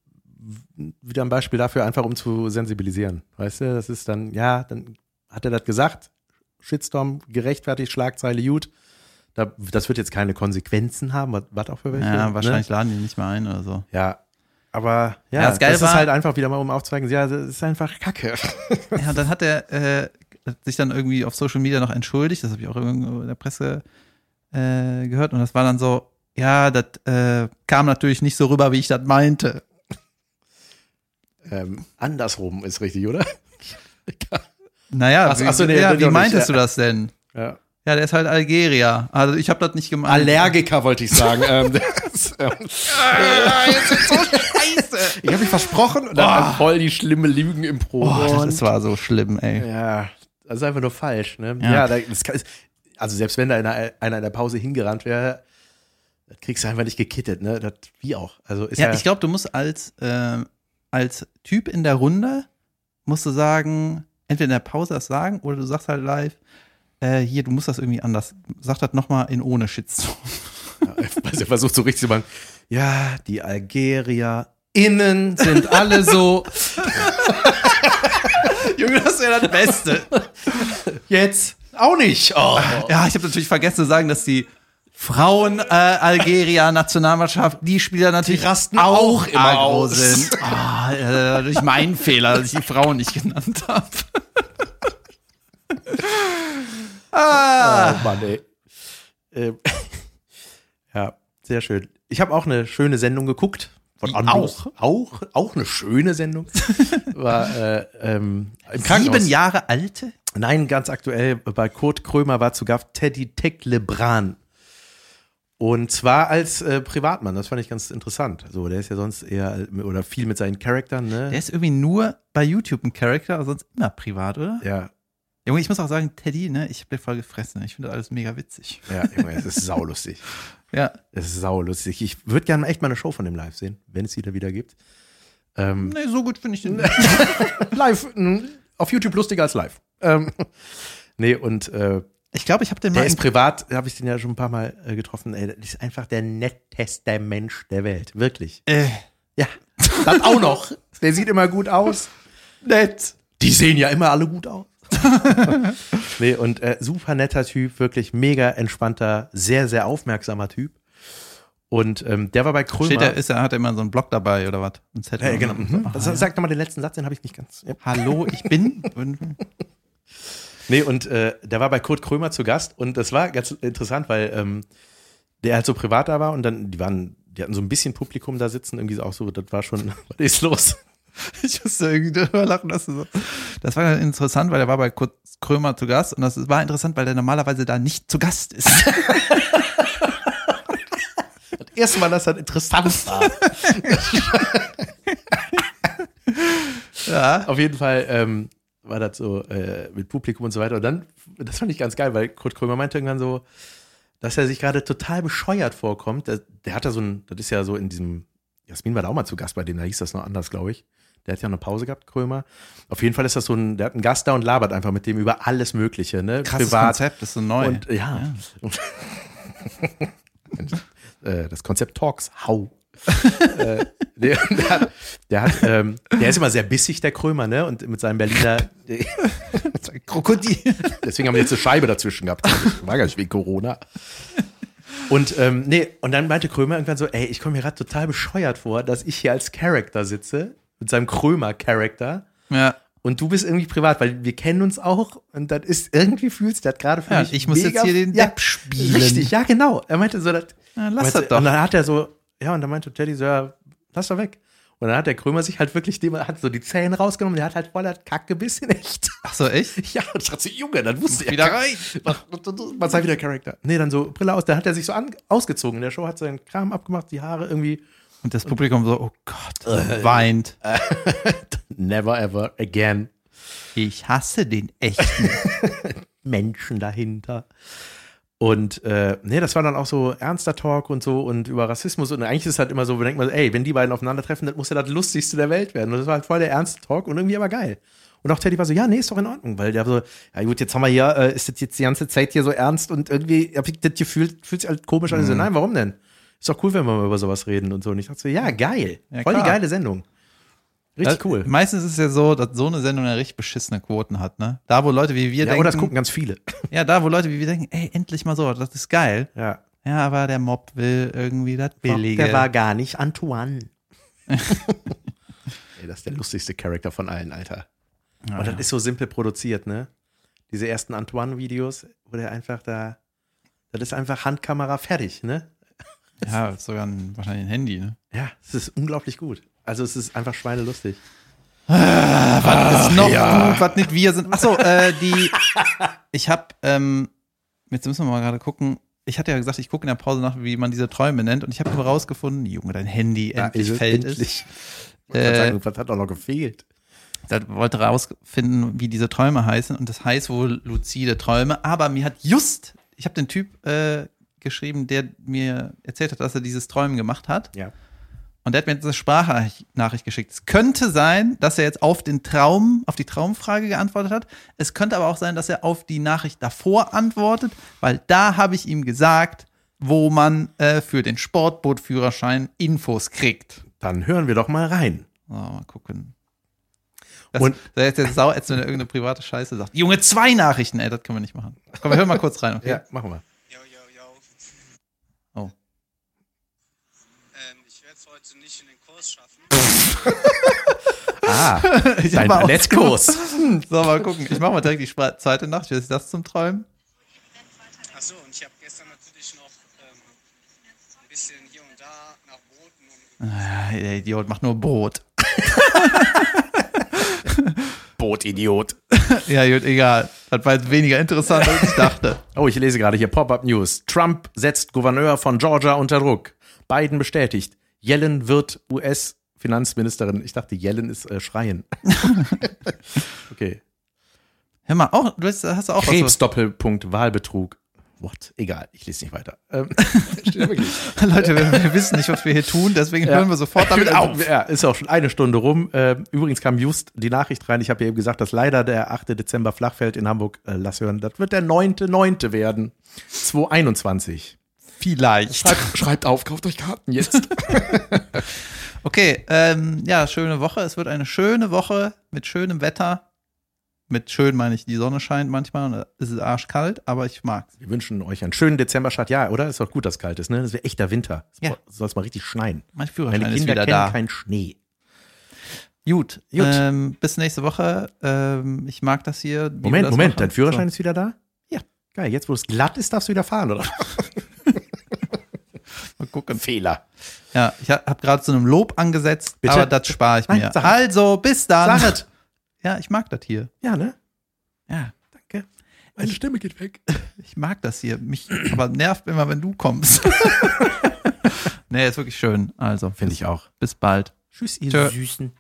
wieder ein Beispiel dafür, einfach um zu sensibilisieren. Weißt du, das ist dann, ja, dann hat er das gesagt, Shitstorm gerechtfertigt, Schlagzeile gut. Da, das wird jetzt keine Konsequenzen haben, was, was auch für welche. Ja, wahrscheinlich Ne? laden die nicht mehr ein oder so. Ja, aber ja, Ja, das das war- ist halt einfach wieder mal, um aufzuzeigen, ja, das ist einfach Kacke. Ja, dann hat er äh, sich dann irgendwie auf Social Media noch entschuldigt. Das habe ich auch irgendwo in der Presse äh, gehört. Und das war dann so, ja, das äh, kam natürlich nicht so rüber, wie ich das meinte. ähm, andersrum ist richtig, oder? Naja, Ach- wie, ach so, nee, ja, wie meintest nicht, du das denn? ja. Ja, der ist halt Algerier. Also ich habe das nicht gemeint. Allergiker wollte ich sagen. ähm, das, ähm, Scheiße. ich habe mich versprochen und dann halt voll die schlimme Lügen im Pro. Boah, das war so schlimm, ey. Ja, das ist einfach nur falsch, ne? Ja. Ja, da, das kann, also selbst wenn da einer, einer in der Pause hingerannt wäre, das kriegst du einfach nicht gekittet, ne? Das, wie auch. Also ist ja, Ja, ich glaube, du musst als, äh, als Typ in der Runde, musst du sagen, entweder in der Pause das sagen oder du sagst halt live, äh, hier, du musst das irgendwie anders. Sag das nochmal in ohne Shitstorm. also er versucht so richtig zu machen, ja, die Algerier innen sind alle so, Junge, das wäre das Beste. jetzt auch nicht. Oh. Ja, ich habe natürlich vergessen zu sagen, dass die Frauen, äh, Algeria, Nationalmannschaft, die Spieler natürlich Die rasten auch immer aggro aus. sind. Ah, äh, durch meinen Fehler, dass ich die Frauen nicht genannt habe. Ah, Oh Mann, ey. Ähm, ja, sehr schön. Ich habe auch eine schöne Sendung geguckt. Von Anruf. Auch, auch eine schöne Sendung. War äh, ähm, sieben Jahre alte? Nein, ganz aktuell, bei Kurt Krömer war zu Gast Teddy Teklebran. Und zwar als äh, Privatmann, das fand ich ganz interessant. So, der ist ja sonst eher, oder viel mit seinen Charaktern, ne? Der ist irgendwie nur bei YouTube ein Charakter, aber sonst immer privat, oder? ja, Junge, ich muss auch sagen, Teddy, ne, ich hab den voll gefressen. Ich finde das alles mega witzig. ja, Junge, es ist saulustig. Ja. Es ist saulustig. Ich würde gerne echt mal eine Show von dem live sehen, wenn es wieder wieder gibt. Ähm, Nee, so gut finde ich den. live, auf YouTube lustiger als live. Ähm, nee, und äh, Ich glaube, ich habe den mal. der ist privat, habe ich den ja schon ein paar Mal äh, getroffen. Ey, das ist einfach der netteste Mensch der Welt. Wirklich. äh, Ja, das auch noch. Der sieht immer gut aus. Nett. Die sehen ja immer alle gut aus. nee, und äh, super netter Typ, wirklich mega entspannter, sehr, sehr aufmerksamer Typ. Und ähm, der war bei Krömer. steht er, ist er, hat er immer so einen Block dabei oder was? Ein Zettel. äh, genau. Mhm. Ja. Sag doch mal den letzten Satz, den habe ich nicht ganz. Ja. Hallo, ich bin. Nee, und äh, der war bei Kurt Krömer zu Gast und das war ganz interessant, weil ähm, der halt so privat da war und dann, die waren, die hatten so ein bisschen Publikum da sitzen, irgendwie auch so, das war schon, was ist los? Ich musste irgendwie drüber lachen. Dass du so. Das war dann interessant, weil er war bei Kurt Krömer zu Gast und das war interessant, weil der normalerweise da nicht zu Gast ist. Das erste Mal, dass das interessant war. ja. Auf jeden Fall ähm, war das so äh, mit Publikum und so weiter. Und dann, das fand ich ganz geil, weil Kurt Krömer meinte irgendwann so, dass er sich gerade total bescheuert vorkommt. Der, der hat da so ein, das ist ja so in diesem, Jasmin war da auch mal zu Gast bei dem, da hieß das noch anders, glaube ich. Der hat ja eine Pause gehabt, Krömer. Auf jeden Fall ist das so ein, der hat einen Gast da und labert einfach mit dem über alles Mögliche, ne? Krasses Konzept, das ist so neu. Und ja. äh, das Konzept Talks, hau. äh, der, der, hat, der, hat, ähm, der ist immer sehr bissig, der Krömer, ne? Und mit seinem Berliner. Krokodil. Deswegen haben wir jetzt eine Scheibe dazwischen gehabt. War gar nicht wegen Corona. Und ähm, nee, und dann meinte Krömer irgendwann so, ey, ich komme mir gerade total bescheuert vor, dass ich hier als Charakter sitze, mit seinem Krömer-Charakter. Ja. Und du bist irgendwie privat, weil wir kennen uns auch und das ist irgendwie fühlst du das gerade für Ja, mich. ich muss jetzt hier den Depp spielen. Richtig, ja, genau. Er meinte so, das, Ja, lass das doch. Und dann hat er so, ja, und dann meinte Teddy so, ja, lass doch weg. Und dann hat der Krömer sich halt wirklich, dem, hat so die Zähne rausgenommen, der hat halt voll das Kackgebiss in echt. Ach so, echt? Ja, und ich dachte so, Junge, dann wusste er. Wieder rein. Was sei wieder Charakter? Nee, dann so Brille aus, dann hat er sich so an, ausgezogen in der Show, hat seinen Kram abgemacht, die Haare irgendwie, Und das Publikum so, oh Gott, weint. never ever again. Ich hasse den echten. Menschen dahinter. Und äh, nee, das war dann auch so ernster Talk und so und über Rassismus. Und eigentlich ist es halt immer so, wir denken mal, ey, wenn die beiden aufeinandertreffen, das muss ja das Lustigste der Welt werden. Und das war halt voll der ernste Talk und irgendwie aber geil. Und auch Teddy war so, ja, nee, ist doch in Ordnung, weil der so, ja gut, jetzt haben wir hier, äh, ist das jetzt die ganze Zeit hier so ernst und irgendwie hab ich das Gefühl, fühlt sich halt komisch an. Ich so, nein, warum denn? Ist doch cool, wenn wir mal über sowas reden und so. Und ich dachte so, ja, geil. Ja, voll die geile Sendung. Richtig Das- cool. Meistens ist es ja so, dass so eine Sendung ja richtig beschissene Quoten hat, ne? Da, wo Leute wie wir Ja, denken. oder das gucken ganz viele. Ja, da, wo Leute wie wir denken, ey, endlich mal so, das ist geil. Ja. Ja, aber der Mob will irgendwie das Billige. Der war gar nicht Antoine. Ey, das ist der lustigste Charakter von allen, Alter. Ja, Und das ja. ist so simpel produziert, ne? Diese ersten Antoine-Videos, wo der einfach da, das ist einfach Handkamera fertig, ne? Ja, ist sogar ein, wahrscheinlich ein Handy, ne? Ja, es ist unglaublich gut. Also es ist einfach schweinelustig. was ist noch gut, was nicht wir sind. Achso, äh, die, ich hab, ähm, jetzt müssen wir mal gerade gucken. Ich hatte ja gesagt, ich gucke in der Pause nach, wie man diese Träume nennt. Und ich habe rausgefunden, Junge, dein Handy, endlich ist fällt endlich. wollte Äh, sagen, was hat auch noch gefehlt? Ich wollte rausfinden, wie diese Träume heißen. Und das heißt wohl luzide Träume. Aber mir hat just, ich habe den Typ äh, geschrieben, der mir erzählt hat, dass er dieses Träumen gemacht hat. Ja. Und der hat mir jetzt eine Sprachnachricht geschickt. Es könnte sein, dass er jetzt auf den Traum, auf die Traumfrage geantwortet hat. Es könnte aber auch sein, dass er auf die Nachricht davor antwortet, weil da habe ich ihm gesagt, wo man äh, für den Sportbootführerschein Infos kriegt. Dann hören wir doch mal rein. So, mal gucken. Das, Und- da ist der Sau, als wenn er irgendeine private Scheiße sagt. Junge, zwei Nachrichten, ey, das können wir nicht machen. Komm, wir hören mal kurz rein, okay? Ja, machen wir. Heute nicht in den Kurs schaffen. Ah, Ich dein Ballettkurs. So, mal gucken. Ich mache mal direkt die zweite Nacht. Wie ist das zum Träumen? Achso, und ich habe gestern natürlich noch ähm, ein bisschen hier und da nach Broten und Ah, der Idiot macht nur Brot. Boot-Idiot. Ja, gut, egal. Das war jetzt weniger interessant, als ich dachte. Oh, ich lese gerade hier Pop-Up News. Trump setzt Gouverneur von Georgia unter Druck. Biden bestätigt. Yellen wird US-Finanzministerin. Ich dachte, Yellen ist äh, Schreien. okay. Hör mal, auch, du hast, hast du auch. Krebs-Doppelpunkt Wahlbetrug. What? Egal, ich lese nicht weiter. Ähm. Leute, wir, wir wissen nicht, was wir hier tun, deswegen hören wir sofort damit Genau, auf. Ja, ist auch schon eine Stunde rum. Ähm, übrigens kam just die Nachricht rein. Ich habe ja eben gesagt, dass leider der 8. Dezember Flachfeld in Hamburg, äh, lass hören, das wird der 9.9. werden. 2021. Vielleicht. Schreibt, schreibt auf, kauft euch Karten jetzt. Okay, ähm, ja, schöne Woche. Es wird eine schöne Woche mit schönem Wetter. Mit schön meine ich, die Sonne scheint manchmal, und es ist arschkalt, aber ich mag's. Wir wünschen euch einen schönen Dezemberstart. Ja, oder? Ist doch gut, dass es kalt ist, ne? Das wäre echter Winter. Es Ja. soll es mal richtig schneien. Mein Führerschein Meine ist Kinder wieder kennen da. keinen Schnee. Gut, Gut. Ähm, bis nächste Woche. Ähm, ich mag das hier. Moment, das Moment, machen. dein Führerschein ist wieder da? Ja. Geil, jetzt wo es glatt ist, darfst du wieder fahren, oder? Mal gucken. Fehler. Ja, ich habe gerade zu einem Lob angesetzt, Bitte? aber das spare ich Nein, mir. Also, bis dann. Sag es. Ja, ich mag das hier. Ja, ne? Ja, Danke. Meine Stimme geht weg. ich mag das hier. Mich aber nervt immer, wenn du kommst. nee, ist wirklich schön. Also, Finde ich auch. bis bald. Tschüss, ihr Tschö. Süßen.